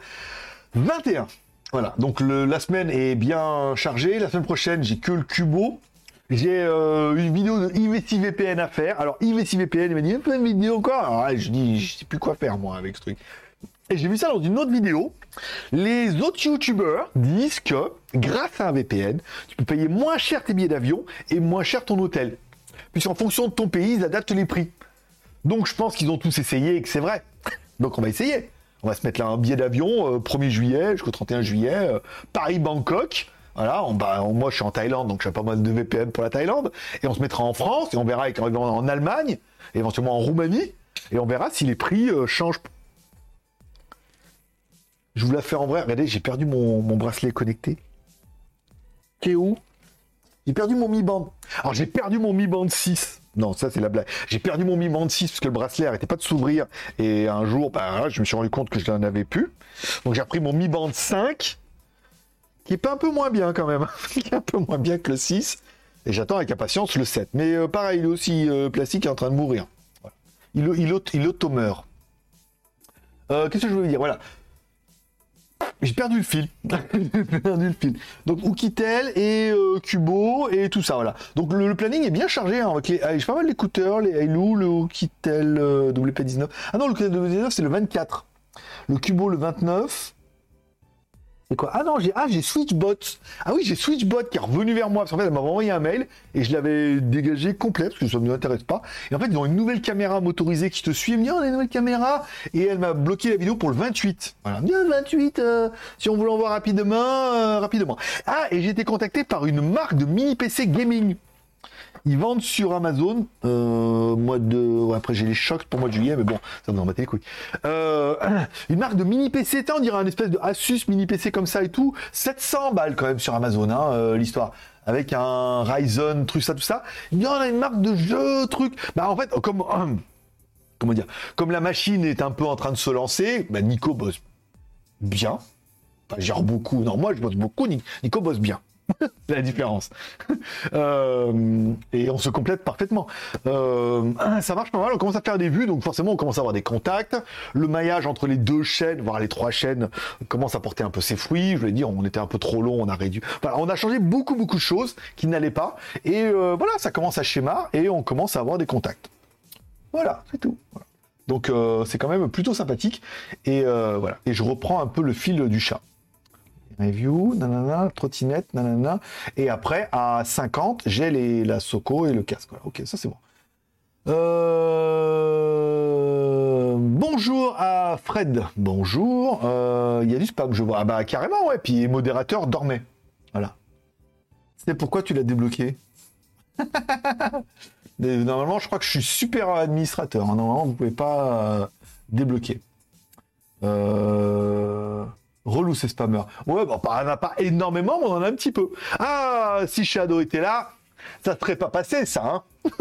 21. Voilà, donc la semaine est bien chargée. La semaine prochaine, j'ai que le Cubo. J'ai euh, une vidéo de IVCVPN à faire. Alors IVCVPN, il m'a dit, plein de vidéos encore. Alors je dis, je sais plus quoi faire moi avec ce truc. Et j'ai vu ça dans une autre vidéo. Les autres youtubeurs disent que grâce à un VPN, tu peux payer moins cher tes billets d'avion et moins cher ton hôtel. Puisqu'en fonction de ton pays, ils adaptent les prix. Donc je pense qu'ils ont tous essayé et que c'est vrai. Donc on va essayer. On va se mettre là un billet d'avion 1er juillet jusqu'au 31 juillet, euh, Paris-Bangkok. Voilà, on, moi je suis en Thaïlande, donc j'ai pas mal de VPN pour la Thaïlande. Et on se mettra en France et on verra avec, en Allemagne, éventuellement en Roumanie, et on verra si les prix euh, changent. Je vous la fais en vrai. Regardez, j'ai perdu mon, bracelet connecté. Qui est où? J'ai perdu mon Mi Band. Alors j'ai perdu mon Mi Band 6. Non, ça c'est la blague. J'ai perdu mon Mi Band 6 parce que le bracelet n'arrêtait pas de s'ouvrir. Et un jour, bah, je me suis rendu compte que je n'en avais plus. Donc j'ai repris mon Mi Band 5, qui est pas un peu moins bien quand même. qui est un peu moins bien que le 6. Et j'attends avec impatience le 7. Mais euh, pareil, il est aussi euh, plastique est en train de mourir. Il, il, il, auto-meurt. Euh, qu'est-ce que je voulais dire? Voilà. J'ai perdu le fil. J'ai perdu le fil. Donc Oukitel et euh, Kubo et tout ça, voilà. Donc le, planning est bien chargé. Hein, avec les, ah, j'ai pas mal d'écouteurs, les Ailu, le Oukitel euh, WP19. Ah non, le Oukitel WP19 c'est le 24. Le Kubo le 29. Ah non, j'ai ah, Switchbot. Ah oui, j'ai Switchbot qui est revenu vers moi. Parce qu'en fait, elle m'a envoyé un mail et je l'avais dégagé complet parce que ça ne m'intéresse pas. Et en fait, ils ont une nouvelle caméra motorisée qui te suit. Elle me dit, oh, une nouvelle caméra. Et elle m'a bloqué la vidéo pour le 28. Voilà. Bien, 28, euh, si on veut l'envoie rapidement, euh, rapidement. Ah, et j'ai été contacté par une marque de mini PC gaming. Ils vendent sur Amazon, euh, mois de. après, j'ai les chocs pour mois de juillet, mais bon, ça me battre les couilles. Euh, une marque de mini PC, on dirait un espèce de Asus mini PC comme ça et tout. 700 balles quand même sur Amazon, hein, euh, l'histoire. Avec un Ryzen, truc ça, tout ça. Il y en a une marque de jeu, truc. Bah, en fait, comme. comment dire Comme la machine est un peu en train de se lancer, bah, Nico bosse bien. Enfin, gère beaucoup. Non, moi, je bosse beaucoup. Nico bosse bien. la différence. Euh, et on se complète parfaitement. Euh, ça marche pas mal, on commence à faire des vues, donc forcément on commence à avoir des contacts. Le maillage entre les deux chaînes, voire les trois chaînes, commence à porter un peu ses fruits. Je voulais dire, on était un peu trop long, on a réduit. on a changé beaucoup beaucoup de choses qui n'allaient pas. Et euh, voilà, ça commence à schéma et on commence à avoir des contacts. Voilà, c'est tout. Donc c'est quand même plutôt sympathique. Et voilà. Et je reprends un peu le fil du chat review, nanana, trottinette, nanana. Et après, à 50, j'ai les, la Soco et le casque. Ok, ça c'est bon. Euh, bonjour à Fred. Bonjour. Euh, il y a du spam, je vois. Ah bah carrément, ouais. Puis modérateur dormait. Voilà. C'est pourquoi tu l'as débloqué. Normalement, je crois que je suis super administrateur. Hein. Normalement, vous pouvez pas euh, débloquer. Euh... Relou ces spammers. Ouais, bon, on n'a pas énormément, mais on en a un petit peu. Ah, si Shadow était là, ça serait pas passé, ça, hein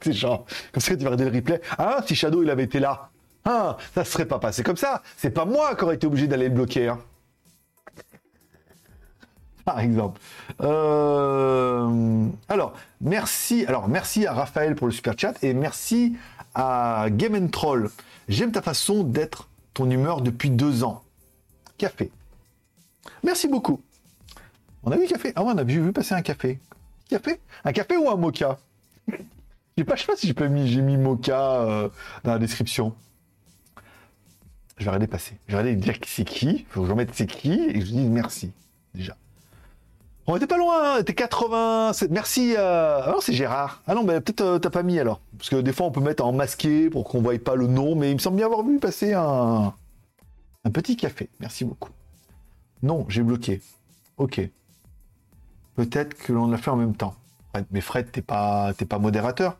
C'est genre, comme ça tu vas regarder le replay. Ah, si Shadow il avait été là, ah, ça serait pas passé comme ça. C'est pas moi qui aurais été obligé d'aller le bloquer, hein. Par exemple. Euh, alors, merci. Alors, merci à Raphaël pour le super chat et merci à Game Troll. J'aime ta façon d'être ton humeur depuis deux ans café. Merci beaucoup. On a vu café. Ah ouais, on a vu, passer un café. Café? Un café ou un mocha? Je sais pas si j'ai mis, j'ai mis mocha euh, dans la description. Je vais regarder passer. Je vais regarder dire c'est qui. Faut que je remette c'est qui et je dis merci. Déjà. On était pas loin, était 80. Merci. Euh... Ah non, c'est Gérard. Ah non, mais peut-être euh, t'as pas mis alors. Parce que des fois, on peut mettre en masqué pour qu'on voie pas le nom, mais il me semble bien avoir vu passer un. Un petit café, merci beaucoup. Non, j'ai bloqué. Ok. Peut-être que l'on l'a fait en même temps. Mais Fred, t'es pas, t'es pas modérateur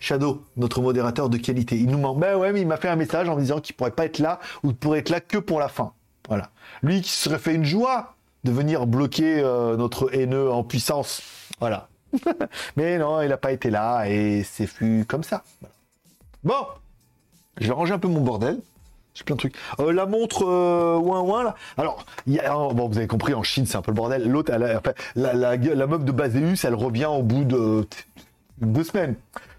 Shadow, notre modérateur de qualité. Il nous manque. Ben ouais, mais il m'a fait un message en disant qu'il pourrait pas être là ou pourrait être là que pour la fin. Voilà. Lui qui serait fait une joie de venir bloquer euh, notre haineux en puissance. Voilà. mais non, il n'a pas été là et c'est fut comme ça. Bon, je vais ranger un peu mon bordel. J'ai plein de trucs. Euh, la montre euh, ouin ouin là. Alors, oh, bon, vous avez compris, en Chine, c'est un peu le bordel. L'autre, la, la, la, meuf de Baséus, elle revient au bout de deux semaines.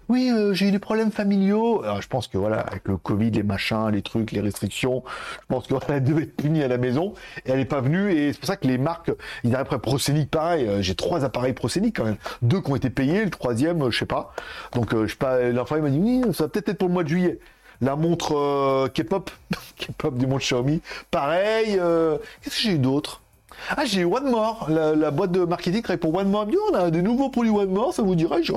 oui, euh, j'ai eu des problèmes familiaux. Je pense que voilà, avec le Covid, les machins, les trucs, les restrictions, je pense qu'elle devait être punie à la maison et elle n'est pas venue. Et c'est pour ça que les marques, ils arrivent après Proscenic, pareil. euh, j'ai trois appareils Proscenic quand même, deux qui ont été payés, le troisième, euh, je sais pas. Donc je sais pas. L'enfant m'a dit oui, ça va peut-être être pour le mois de juillet. La montre euh, K-pop, K-pop du monde Xiaomi, pareil. euh, Qu'est-ce que j'ai eu d'autre? Ah, j'ai One More, la, boîte de marketing pour One More. Oh, on a des nouveaux produits One More, ça vous dirait? Je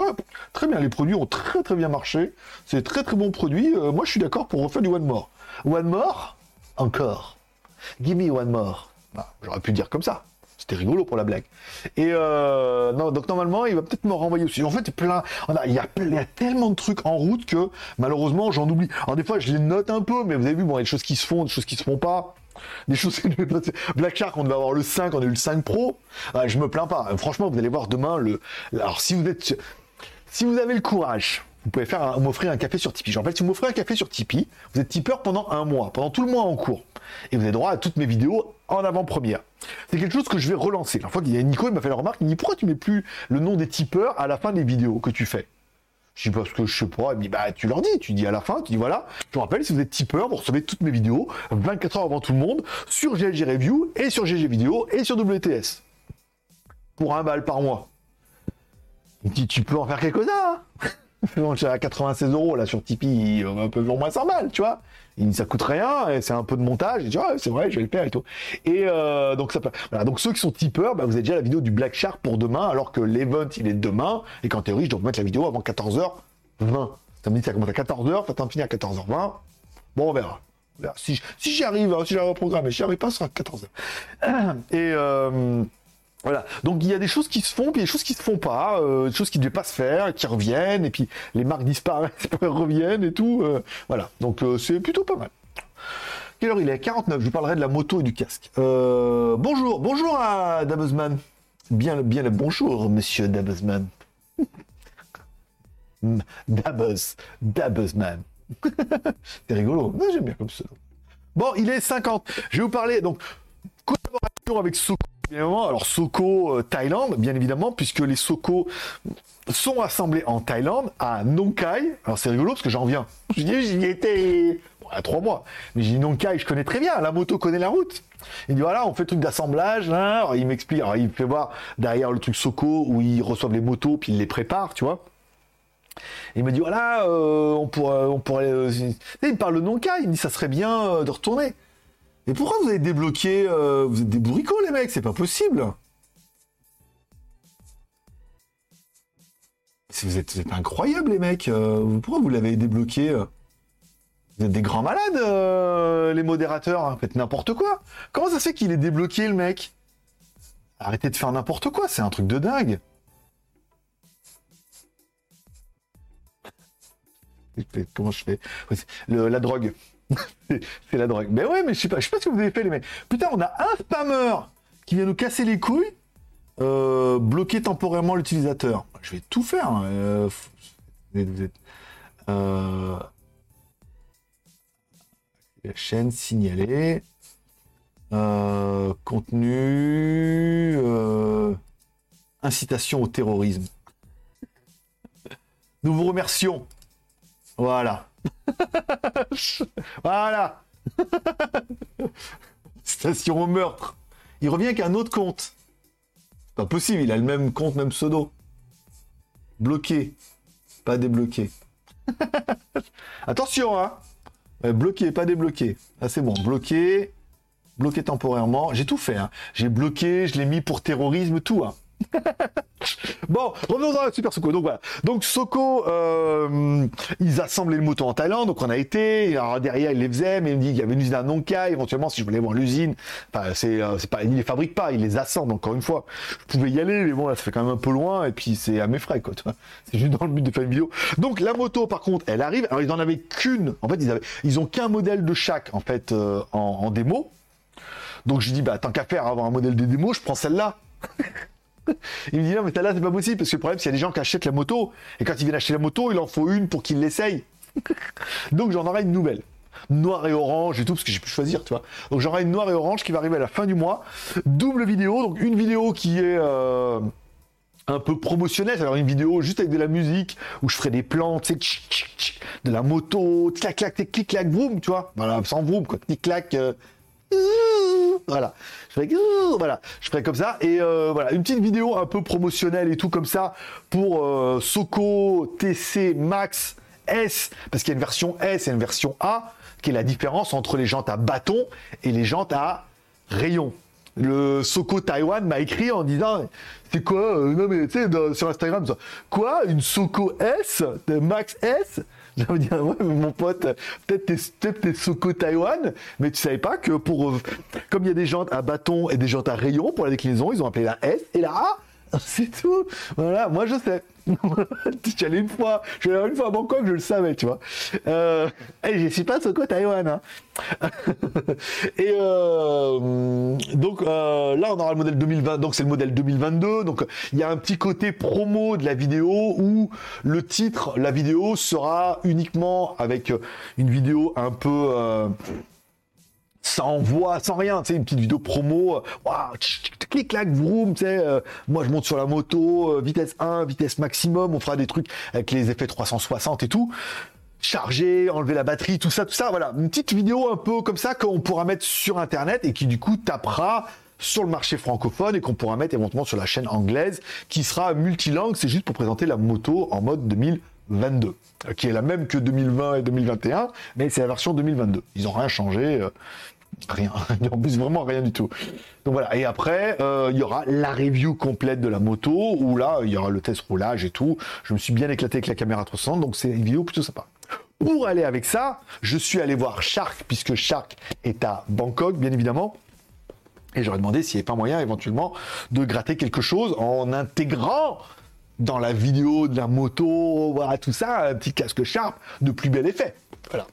Très bien, les produits ont très très bien marché. C'est très très bons produits. Euh, moi, je suis d'accord pour refaire du One More. One More Encore. Give me One More. Bah, J'aurais pu dire comme ça. C'était rigolo pour la blague. Et euh, donc normalement, il va peut-être me renvoyer aussi. En fait, plein, on a- il y, a, tellement de trucs en route que malheureusement, j'en oublie. Alors des fois, je les note un peu, mais vous avez vu, bon, il y a des choses qui se font, des choses qui se font pas. Des choses. Black Shark, on devait avoir le 5, on a eu le 5 Pro. Je me plains pas. Franchement, vous allez voir demain le. Alors, si vous êtes, si vous avez le courage, vous pouvez faire m'offrir un café sur Tipeee. Je rappelle, si vous m'offrez un café sur Tipeee, vous êtes tipeur pendant un mois, pendant tout le mois en cours. Et vous avez droit à toutes mes vidéos en avant-première. C'est quelque chose que je vais relancer. La fois qu'il y a Nico, il m'a fait la remarque, il me dit pourquoi tu mets plus le nom des tipeurs à la fin des vidéos que tu fais? Je dis parce que je sais pas, il me dit bah tu leur dis, tu dis à la fin, tu dis voilà, je vous rappelle si vous êtes tipeur, vous recevez toutes mes vidéos 24 heures avant tout le monde sur GLG Review et sur GG Vidéo et sur WTS. Pour un bal par mois. Il me dit tu peux en faire quelques-uns. Hein j'ai à 96 euros là sur Tipeee, un peu au moins 100 balles, tu vois. Ça coûte rien, et c'est un peu de montage. Et tu c'est vrai, je vais le faire et tout. Et euh, donc ça peut- voilà. Donc ceux qui sont tipeurs, bah, vous avez déjà la vidéo du Black Shark pour demain, alors que l'event il est demain, et qu'en théorie je dois mettre la vidéo avant 14h20. Ça me dit ça commence à 14h, ça t'en finit à 14h20. Bon, on verra. On verra. Si, si j'y arrive, hein, si j'arrive au programme, et si j'y arrive pas, ce sera 14h. Et euh, voilà. Donc il y a des choses qui se font, puis des choses qui se font pas, euh, des choses qui ne devaient pas se faire, qui reviennent, et puis les marques disparaissent, puis reviennent et tout. euh, voilà. Donc euh, c'est plutôt pas mal. Quelle heure il est? 49. Je vous parlerai de la moto et du casque. Bonjour, bonjour à Dabuzman. Bien, bien le bonjour, monsieur Dabuzman. Dabuz, Dabuzman. c'est rigolo. J'aime bien comme ça. Bon, il est 50. Je vais vous parler donc collaboration avec Soko. Alors Soko euh, Thaïlande, bien évidemment, puisque les Soko sont assemblés en Thaïlande à Nong Khai. Alors c'est rigolo parce que j'en viens. J'y étais a trois mois, mais j'ai dit Nong Khai, je connais très bien. La moto connaît la route. Il dit voilà, on fait le truc d'assemblage. il m'explique. Il fait voir derrière le truc Soko où ils reçoivent les motos puis ils les préparent, tu vois. Il me dit voilà, euh, on pourrait, on pourrait. euh, il me parle de Nong Khai. Il me dit ça serait bien de retourner. Mais pourquoi vous avez débloqué euh, Vous êtes des bourricots, les mecs, c'est pas possible. Si Vous êtes, vous incroyables, les mecs. euh, pourquoi vous l'avez débloqué euh? Vous êtes des grands malades, les modérateurs. hein, Faites n'importe quoi. Comment ça fait qu'il est débloqué, le mec? Arrêtez de faire n'importe quoi, c'est un truc de dingue. Comment je fais? La drogue. C'est- la drogue. Mais ouais, mais je sais pas, je sais pas ce que vous avez fait, les mecs. Putain, on a un spammer qui vient nous casser les couilles, euh, bloquer temporairement l'utilisateur. Je vais tout faire. hein, euh, euh, la chaîne signalée. Contenu. incitation au terrorisme. Nous vous remercions. Voilà. voilà. Station au meurtre. Il revient avec un autre compte. Pas possible, il a le même compte, même pseudo. Bloqué. Pas débloqué. Attention, hein. Ouais, bloqué, pas débloqué. Ah, c'est bon. Bloqué. Bloqué temporairement. J'ai tout fait, hein. J'ai bloqué, je l'ai mis pour terrorisme, tout, hein. Bon, revenons à Super Soko. Donc voilà. Donc Soko, euh, ils assemblaient le moto en Thaïlande, donc on a été. Alors derrière, ils les faisaient, mais il me dit qu'il y avait une usine à Nong Khai. Éventuellement, si je voulais voir l'usine, enfin, c'est, euh, c'est pas, ils les fabriquent pas, ils les assemblent. Encore une fois, je pouvais y aller, mais bon, là, ça fait quand même un peu loin, et puis c'est à mes frais, quoi. C'est juste dans le but de faire une vidéo. Donc la moto, par contre, elle arrive. Alors ils en avaient qu'une. En fait, ils avaient, ils ont qu'un modèle de chaque, en fait, euh, en, en démo. Donc je dis, bah tant qu'à faire avoir un modèle de démo, je prends celle-là. Il me dit non mais celle-là c'est pas possible parce que le problème c'est qu'il y a des gens qui achètent la moto et quand ils viennent acheter la moto il en faut une pour qu'ils l'essayent. Donc j'en aurai une nouvelle. Noir et orange et tout parce que j'ai pu choisir tu vois. Donc j'aurai une noire et orange qui va arriver à la fin du mois. Double vidéo donc une vidéo qui est euh, un peu promotionnel, alors une vidéo juste avec de la musique où je ferai des plans, tu sais, de la moto, clac clac, clic clac, boum, tu vois, voilà, sans boum, quoi, clic clac. Euh, voilà, je ferai, voilà, je ferai comme ça. Et euh, voilà. Une petite vidéo un peu promotionnelle et tout comme ça pour euh, Soco TC Max S. Parce qu'il y a une version S et une version A qui est la différence entre les jantes à bâton et les jantes à rayon. Le Soko Taiwan m'a écrit en disant c'est quoi euh, non mais tu sais sur Instagram quoi une Soko S de Max S? J'avais dit ouais mon pote peut-être t'es peut-être t'es Soko Taïwan mais tu savais pas que pour euh, comme il y a des jantes à bâton et des jantes à rayon pour la déclinaison ils ont appelé la S et la A c'est tout. Voilà, moi je sais. suis allé une fois, je suis allé une fois à Bangkok, je le savais, tu vois. Euh, et je suis pas Soko Taïwan. Hein. et euh, donc euh, là, on aura le modèle 2020, donc c'est le modèle 2022. Donc il y a un petit côté promo de la vidéo où le titre, la vidéo sera uniquement avec une vidéo un peu euh, sans voix, sans rien, tu sais, une petite vidéo promo, waouh, clic clac vroom, tu sais, euh, moi je monte sur la moto, euh, vitesse 1, vitesse maximum, on fera des trucs avec les effets 360 et tout. Charger, enlever la batterie, tout ça, tout ça, voilà, une petite vidéo un peu comme ça qu'on pourra mettre sur internet et qui du coup tapera sur le marché francophone et qu'on pourra mettre éventuellement sur la chaîne anglaise qui sera multilingue, c'est juste pour présenter la moto en mode 2022, qui est la même que 2020 et 2021, mais c'est la version 2022. Ils n'ont rien changé. Euh, Rien, en plus vraiment rien du tout. Donc voilà, et après, euh, il y aura la review complète de la moto, où là, il y aura le test roulage et tout. Je me suis bien éclaté avec la caméra 360, donc c'est une vidéo plutôt sympa. Pour aller avec ça, je suis allé voir Shark, puisque Shark est à Bangkok, bien évidemment. Et j'aurais demandé s'il n'y avait pas moyen éventuellement de gratter quelque chose en intégrant dans la vidéo de la moto, voilà, tout ça, un petit casque Sharp de plus bel effet. Voilà.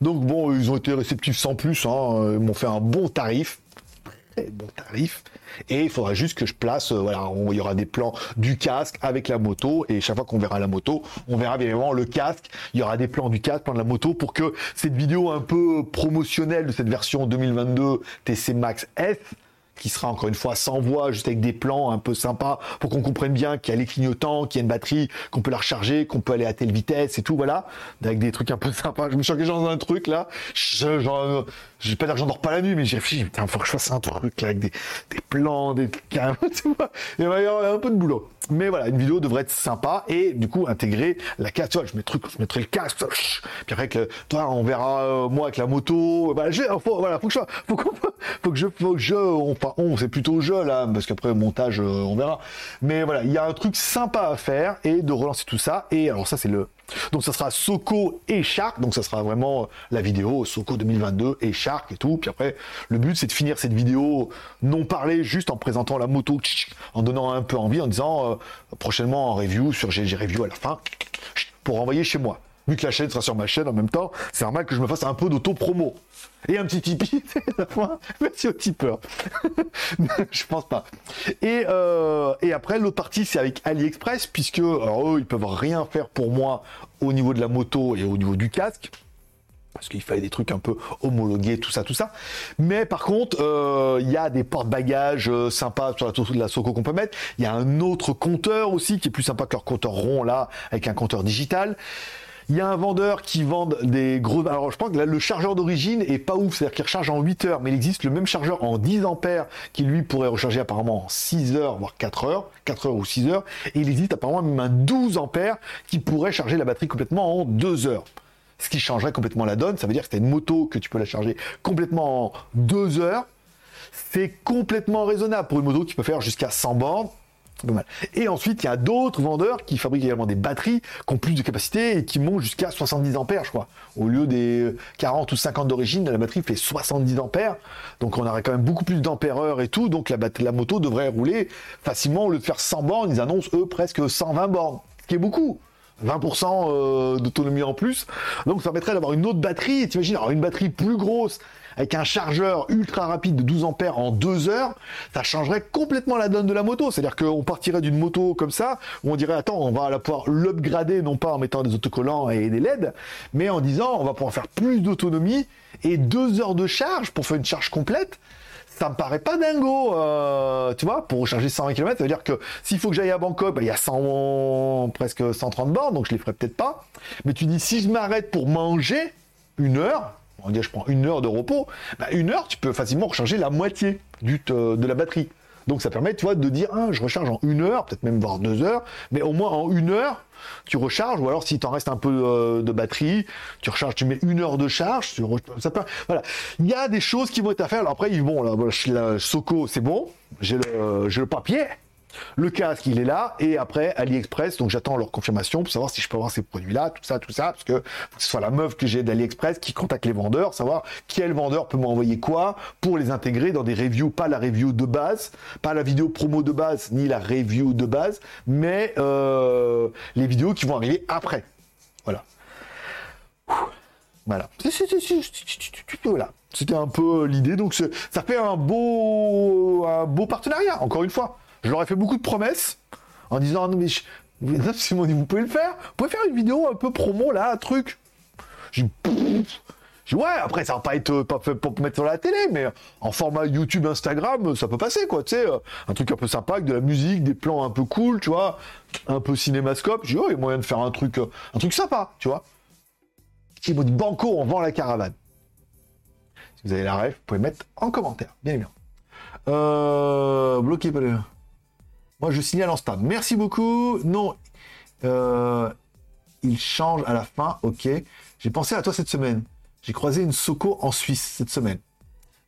Donc bon, ils ont été réceptifs sans plus, hein. ils m'ont fait un bon tarif, très bon tarif. Et il faudra juste que je place, euh, voilà, il y aura des plans du casque avec la moto, et chaque fois qu'on verra la moto, on verra bien évidemment le casque, il y aura des plans du casque, plans de la moto, pour que cette vidéo un peu promotionnelle de cette version 2022 TC Max S, qui sera encore une fois sans voix, juste avec des plans un peu sympas pour qu'on comprenne bien qu'il y a les clignotants, qu'il y a une batterie, qu'on peut la recharger, qu'on peut aller à telle vitesse et tout, voilà. Avec des trucs un peu sympas. Je me suis engagé dans un truc là. Je, genre, j'ai pas d'argent dors pas la nuit, mais j'ai réfléchi, putain, faut que je fasse un truc là avec des, des plans, des tu vois. Il y avoir un peu de boulot. Mais voilà, une vidéo devrait être sympa et du coup intégrer la casse. Tu vois, je, je mettrai le casque, puis après que toi, on verra euh, moi avec la moto. Voilà, faut, voilà, faut que je, faut, faut que je, faut que je, on, on c'est plutôt je là, parce qu'après montage, euh, on verra. Mais voilà, il y a un truc sympa à faire et de relancer tout ça. Et alors ça, c'est le donc ça sera Soko et Shark, donc ça sera vraiment euh, la vidéo Soko 2022 et Shark et tout. Puis après, le but c'est de finir cette vidéo non parlée, juste en présentant la moto, en donnant un peu envie, en disant euh, prochainement en review sur GG Review à la fin, pour envoyer chez moi vu que la chaîne sera sur ma chaîne en même temps, c'est normal que je me fasse un peu d'auto-promo. Et un petit Tipeee, merci au tipeur. je pense pas. Et, euh, et après, l'autre partie, c'est avec AliExpress, puisque alors, eux, ils peuvent rien faire pour moi au niveau de la moto et au niveau du casque parce qu'il fallait des trucs un peu homologués, tout ça, tout ça. Mais par contre, euh, il y a des porte-bagages euh, sympas sur la, la Soco qu'on peut mettre. Il y a un autre compteur aussi qui est plus sympa que leur compteur rond là, avec un compteur digital. Il y a un vendeur qui vend des gros. Alors, je pense que le chargeur d'origine est pas ouf, c'est-à-dire qu'il recharge en 8 heures, mais il existe le même chargeur en 10 ampères qui lui pourrait recharger apparemment en 6 heures, voire 4 heures, 4 heures ou 6 heures, et il existe apparemment même un 12 ampères qui pourrait charger la batterie complètement en 2 heures. Ce qui changerait complètement la donne, ça veut dire que c'est une moto que tu peux la charger complètement en 2 heures. C'est complètement raisonnable pour une moto qui peut faire jusqu'à 100 bornes et ensuite, il y a d'autres vendeurs qui fabriquent également des batteries qui ont plus de capacité et qui montent jusqu'à 70 ampères, je crois. Au lieu des 40 ou 50 d'origine, la batterie fait 70 ampères. Donc on aurait quand même beaucoup plus d'ampères heure et tout. Donc la, moto devrait rouler facilement. Au lieu de faire 100 bornes, ils annoncent eux presque 120 bornes. Ce qui est beaucoup. 20% euh, d'autonomie en plus. Donc ça permettrait d'avoir une autre batterie. T'imagines, alors une batterie plus grosse avec un chargeur ultra rapide de 12 ampères en 2 heures, ça changerait complètement la donne de la moto. C'est-à-dire qu'on partirait d'une moto comme ça, où on dirait, attends, on va la pouvoir l'upgrader, non pas en mettant des autocollants et des LED, mais en disant, on va pouvoir faire plus d'autonomie et 2 heures de charge pour faire une charge complète ça me paraît pas dingo, euh, tu vois, pour recharger 120 km, ça veut dire que s'il faut que j'aille à Bangkok, bah, il y a 100, presque 130 bornes, donc je les ferai peut-être pas. Mais tu dis, si je m'arrête pour manger une heure, on va je prends une heure de repos, bah, une heure, tu peux facilement recharger la moitié du, de la batterie. Donc ça permet, tu vois, de dire, ah, je recharge en une heure, peut-être même voire deux heures, mais au moins en une heure, tu recharges, ou alors s'il t'en reste un peu euh, de batterie, tu recharges, tu mets une heure de charge, ça peut, voilà. Il y a des choses qui vont être à faire. Alors après, bon, là, la Soco, c'est bon, j'ai le, j'ai le papier, le casque, il est là, et après, AliExpress, donc j'attends leur confirmation pour savoir si je peux avoir ces produits-là, tout ça, tout ça, parce que ce soit la meuf que j'ai d'AliExpress qui contacte les vendeurs, savoir quel vendeur peut m'envoyer quoi pour les intégrer dans des reviews, pas la review de base, pas la vidéo promo de base, ni la review de base, mais euh, les vidéos qui vont arriver après. Voilà. Voilà. Voilà. C'était un peu l'idée. Donc ça fait un beau, un beau partenariat, encore une fois. Je leur ai fait beaucoup de promesses en disant ah non mais je... vous pouvez le faire, vous pouvez faire une vidéo un peu promo là, un truc. J'ai dit ouais, après ça va pas être pas fait pour mettre sur la télé, mais en format YouTube, Instagram, ça peut passer quoi, tu sais, un truc un peu sympa avec de la musique, des plans un peu cool, tu vois, un peu cinémascope. J'ai dit oh, il y a moyen de faire un truc, un truc sympa, tu vois. Ils m'ont dit banco, on vend la caravane. Si vous avez la rêve, vous pouvez mettre en commentaire, bien évidemment. Euh, bloqué le. Moi, je signale en stade. Merci beaucoup. Non, euh, il change à la fin. Ok. J'ai pensé à toi cette semaine. J'ai croisé une Soco en Suisse cette semaine.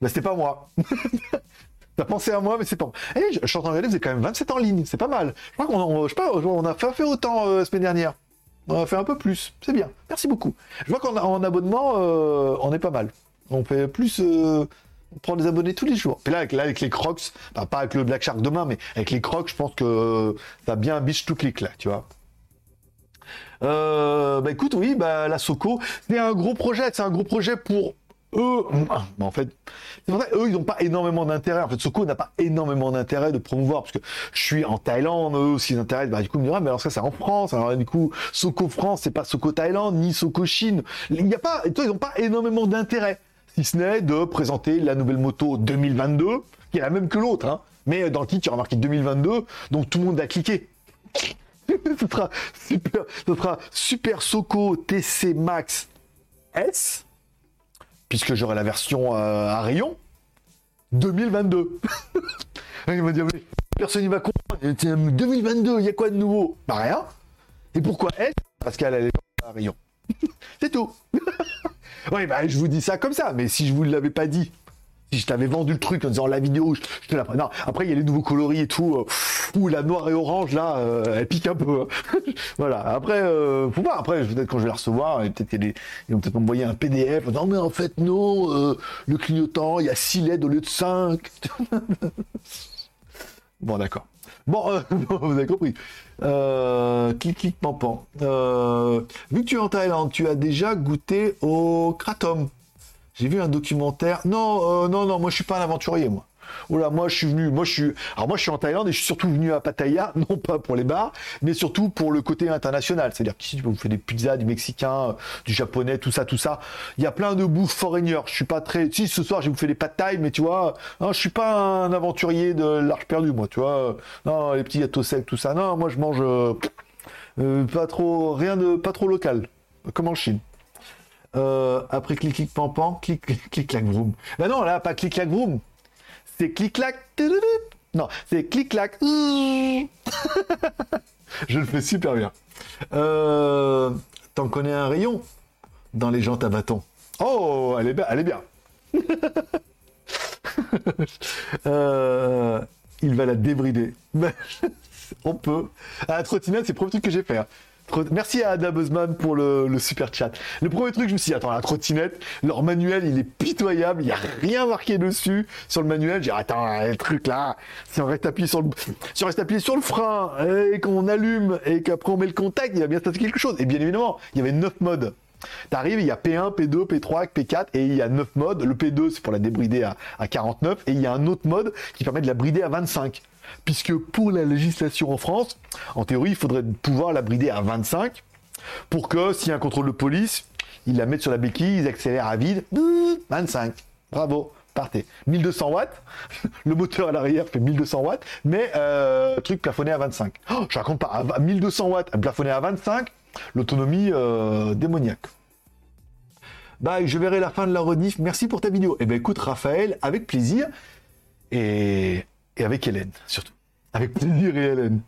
Ben, c'était pas moi. T'as pensé à moi, mais c'est pas. Eh, je, suis en train de regarder, vous êtes quand même 27 en ligne. C'est pas mal. Je crois qu'on je sais pas, on a fait, autant euh, la semaine dernière. On a fait un peu plus. C'est bien. Merci beaucoup. Je vois qu'en abonnement, euh, on est pas mal. On fait plus on prend des abonnés tous les jours. Et là, avec, les crocs, bah, pas avec le Black Shark demain, mais avec les crocs, je pense que ça bien un tout clic là, tu vois. Euh, bah écoute, oui, bah la Soco, c'est un gros projet, c'est un gros projet pour eux. En fait, eux, ils n'ont pas énormément d'intérêt. En fait, Soco n'a pas énormément d'intérêt de promouvoir, parce que je suis en Thaïlande, eux aussi, ils. Bah, du coup, ils me diront, mais alors ça, c'est en France. Alors, du coup, Soco France, c'est pas Soco Thaïlande, ni Soco Chine. Il n'y a pas, toi, ils n'ont pas énormément d'intérêt si ce n'est de présenter la nouvelle moto 2022, qui est la même que l'autre, hein. mais dans le titre, il y a marqué 2022, donc tout le monde a cliqué. ce, sera super, ce sera Super Soco TC Max S, puisque j'aurai la version euh, à rayon 2022. il va dire, mais personne n'y va comprendre. 2022, il y a quoi de nouveau? Bah rien. Et pourquoi S? Parce qu'elle a les à rayon. C'est tout. Oui, bah, je vous dis ça comme ça, mais si je vous l'avais pas dit, si je t'avais vendu le truc en disant la vidéo, je, te la Non, après, il y a les nouveaux coloris et tout. Euh, ou la noire et orange, là, euh, elle pique un peu. Hein. voilà. Après, euh, voir. Après, peut-être quand je vais la recevoir, peut-être qu'ils vont peut-être m'envoyer un PDF. Non, mais en fait, non, euh, le clignotant, il y a 6 LED au lieu de 5. Bon, d'accord. Bon, vous avez compris. Euh, clic, clic, pampan. Euh, vu que tu es en Thaïlande, tu as déjà goûté au kratom. J'ai vu un documentaire. Non, euh, non, non, moi je suis pas un aventurier, moi. Oula, moi je suis venu, moi je suis, alors moi je suis en Thaïlande et je suis surtout venu à Pattaya, non pas pour les bars, mais surtout pour le côté international. C'est-à-dire qu'ici tu peux vous faire des pizzas, du mexicain, du japonais, tout ça, tout ça. Il y a plein de bouffe foreigner. Je suis pas très, si ce soir j'ai vous fait des pâtes taille, mais tu vois, non, je suis pas un aventurier de l'arche perdue, moi, tu vois. Non, les petits gâteaux secs, tout ça. Non, moi je mange euh, pas trop, rien de, pas trop local, comme en Chine. Euh, après clic clic pan pan, clic clic clac vroom. Ben non, là pas clic clac vroom c'est clic-clac. Non, c'est clic-clac. Je le fais super bien. Euh, T'en connais un rayon dans les jantes à bâton? Oh, elle est bien, elle est bien. Euh, il va la débrider. On peut. À la trottinette, c'est le premier truc que j'ai fait. Hein. Merci à Ada Buzzman pour le, super chat. Le premier truc, je me suis dit, attends, la trottinette, leur manuel, il est pitoyable, il n'y a rien marqué dessus sur le manuel. J'ai dit, attends, le truc là, si on reste appuyé sur le, si on reste appuyé sur le frein et qu'on allume et qu'après on met le contact, il va bien se passer quelque chose. Et bien évidemment, il y avait 9 modes. T'arrives, il y a P1, P2, P3, P4 et il y a 9 modes. Le P2, c'est pour la débrider à 49 et il y a un autre mode qui permet de la brider à 25 puisque pour la législation en France, en théorie, il faudrait pouvoir la brider à 25 pour que s'il y a un contrôle de police, ils la mettent sur la béquille, ils accélèrent à vide, 25. Bravo, partez. 1200 watts, le moteur à l'arrière fait 1200 watts, mais euh, truc plafonné à 25. Oh, je raconte pas, à 1200 watts plafonné à 25, l'autonomie euh, démoniaque. Bah, je verrai la fin de la rediff. Merci pour ta vidéo. Eh ben, écoute, Raphaël, avec plaisir. Et, avec Hélène, surtout. Avec plaisir et Hélène.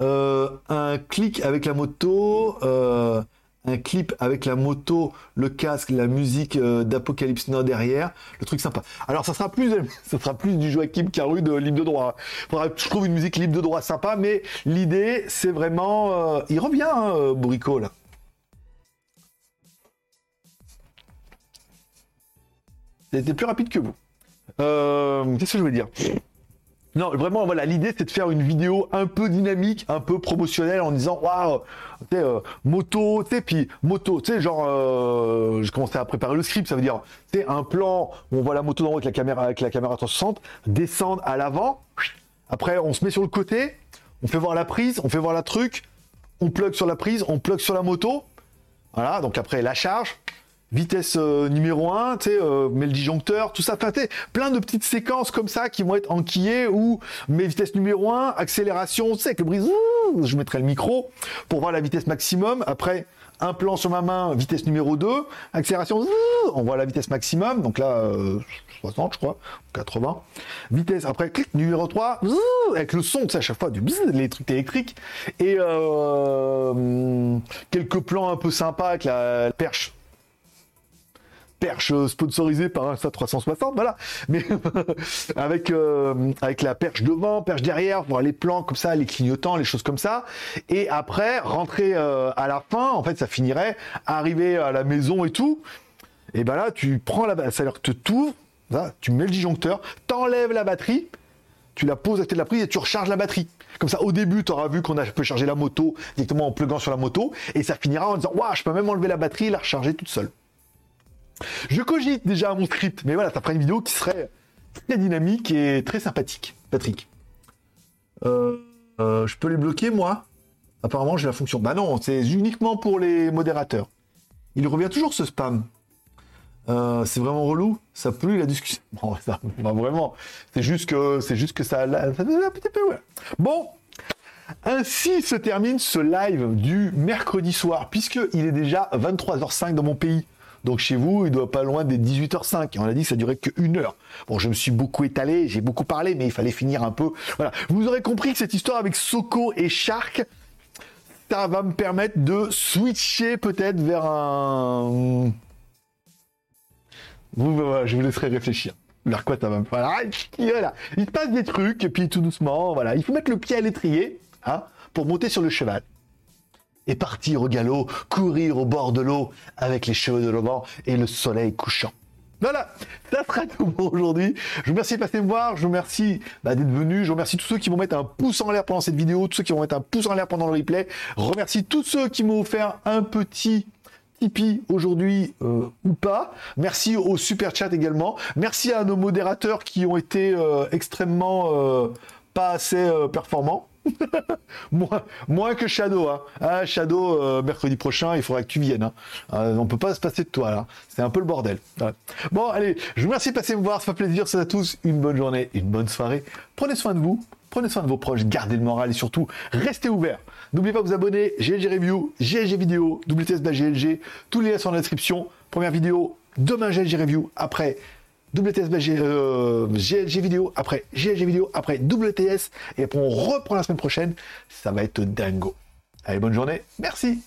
Euh, un clic avec la moto. Euh, un clip avec la moto, le casque, la musique euh, d'Apocalypse Now derrière, le truc sympa. Alors ça sera plus, ça sera plus du Joachim Caru de libre de droit. Je trouve une musique libre de droit sympa, mais l'idée c'est vraiment, il revient, hein, Bourrico là. C'était plus rapide que vous. Qu'est-ce que je veux dire? Non, vraiment, voilà, l'idée c'est de faire une vidéo un peu dynamique, un peu promotionnelle en disant waouh, tu sais, euh, moto, tu sais, puis moto, tu sais, genre, euh, je commençais à préparer le script, ça veut dire, tu sais, un plan où on voit la moto dans avec la caméra, avec la caméra 360, descendre à l'avant, après on se met sur le côté, on fait voir la prise, on fait voir la truc, on plug sur la prise, on plug sur la moto, voilà, donc après la charge, vitesse euh, numéro 1, tu sais, euh, mais le disjoncteur, tout ça, plein de petites séquences comme ça qui vont être enquillées ou mes vitesse numéro 1, accélération, tu sais, avec le brise, je mettrai le micro pour voir la vitesse maximum. Après, un plan sur ma main, vitesse numéro 2, accélération, on voit la vitesse maximum, donc là, 60 euh, je crois, 80. Vitesse, après, clic, numéro 3, avec le son, tu sais, à chaque fois, du les trucs électriques. Et quelques plans un peu sympas avec la perche perche sponsorisée par Insta 360, voilà. Mais avec euh, avec la perche devant, perche derrière, voir les plans comme ça, les clignotants, les choses comme ça. Et après, rentrer euh, à la fin, en fait, ça finirait, arriver à la maison et tout. Et ben là, tu prends la, ça à dire que tu tu mets le disjoncteur, t'enlèves la batterie, tu la poses à côté de la prise et tu recharges la batterie. Comme ça, au début, tu auras vu qu'on peut charger la moto directement en pluguant sur la moto, et ça finira en disant, waouh, je peux même enlever la batterie et la recharger toute seule. Je cogite déjà mon script, mais voilà, ça fera une vidéo qui serait très dynamique et très sympathique. Patrick. Euh, euh, je peux les bloquer, moi? Apparemment, j'ai la fonction. Bah non, c'est uniquement pour les modérateurs. Il revient toujours ce spam. Euh, c'est vraiment relou? Ça pollue la discussion? Bon, vraiment. C'est juste que c'est juste que ça. Bon. Ainsi se termine ce live du mercredi soir, puisque il est déjà 23h05 dans mon pays. Donc chez vous, il doit pas loin des 18h05. Et on a dit que ça durait que une heure. Bon, je me suis beaucoup étalé, j'ai beaucoup parlé, mais il fallait finir un peu. Voilà. Vous aurez compris que cette histoire avec Soko et Shark, ça va me permettre de switcher peut-être vers un. je vous laisserai réfléchir. Vers quoi ça va me voilà. Il se passe des trucs, et puis tout doucement, voilà. Il faut mettre le pied à l'étrier, hein, pour monter sur le cheval et partir au galop, courir au bord de l'eau avec les cheveux de l'Auvent et le soleil couchant. Voilà, ça sera tout pour aujourd'hui. Je vous remercie de passer me voir, je vous remercie bah, d'être venu, je remercie tous ceux qui vont mettre un pouce en l'air pendant cette vidéo, tous ceux qui vont mettre un pouce en l'air pendant le replay. Remercie tous ceux qui m'ont offert un petit Tipeee aujourd'hui euh, ou pas. Merci au super chat également. Merci à nos modérateurs qui ont été euh, extrêmement euh, pas assez performants. moins, que Shadow. Hein. Ah, Shadow, euh, mercredi prochain, il faudra que tu viennes. Hein. Euh, on peut pas se passer de toi là. C'est un peu le bordel. Bon, allez, je vous remercie de passer me voir. Ça fait plaisir. C'est à tous une bonne journée, une bonne soirée. Prenez soin de vous. Prenez soin de vos proches, gardez le moral et surtout, restez ouverts. N'oubliez pas de vous abonner, GLG Review, GLG Vidéo, WTS GLG, tous les liens sont dans la description. Première vidéo, demain GLG Review, après WTS GLG vidéo, après GLG vidéo, après WTS, et après on reprend la semaine prochaine, ça va être dingo. Allez, bonne journée, merci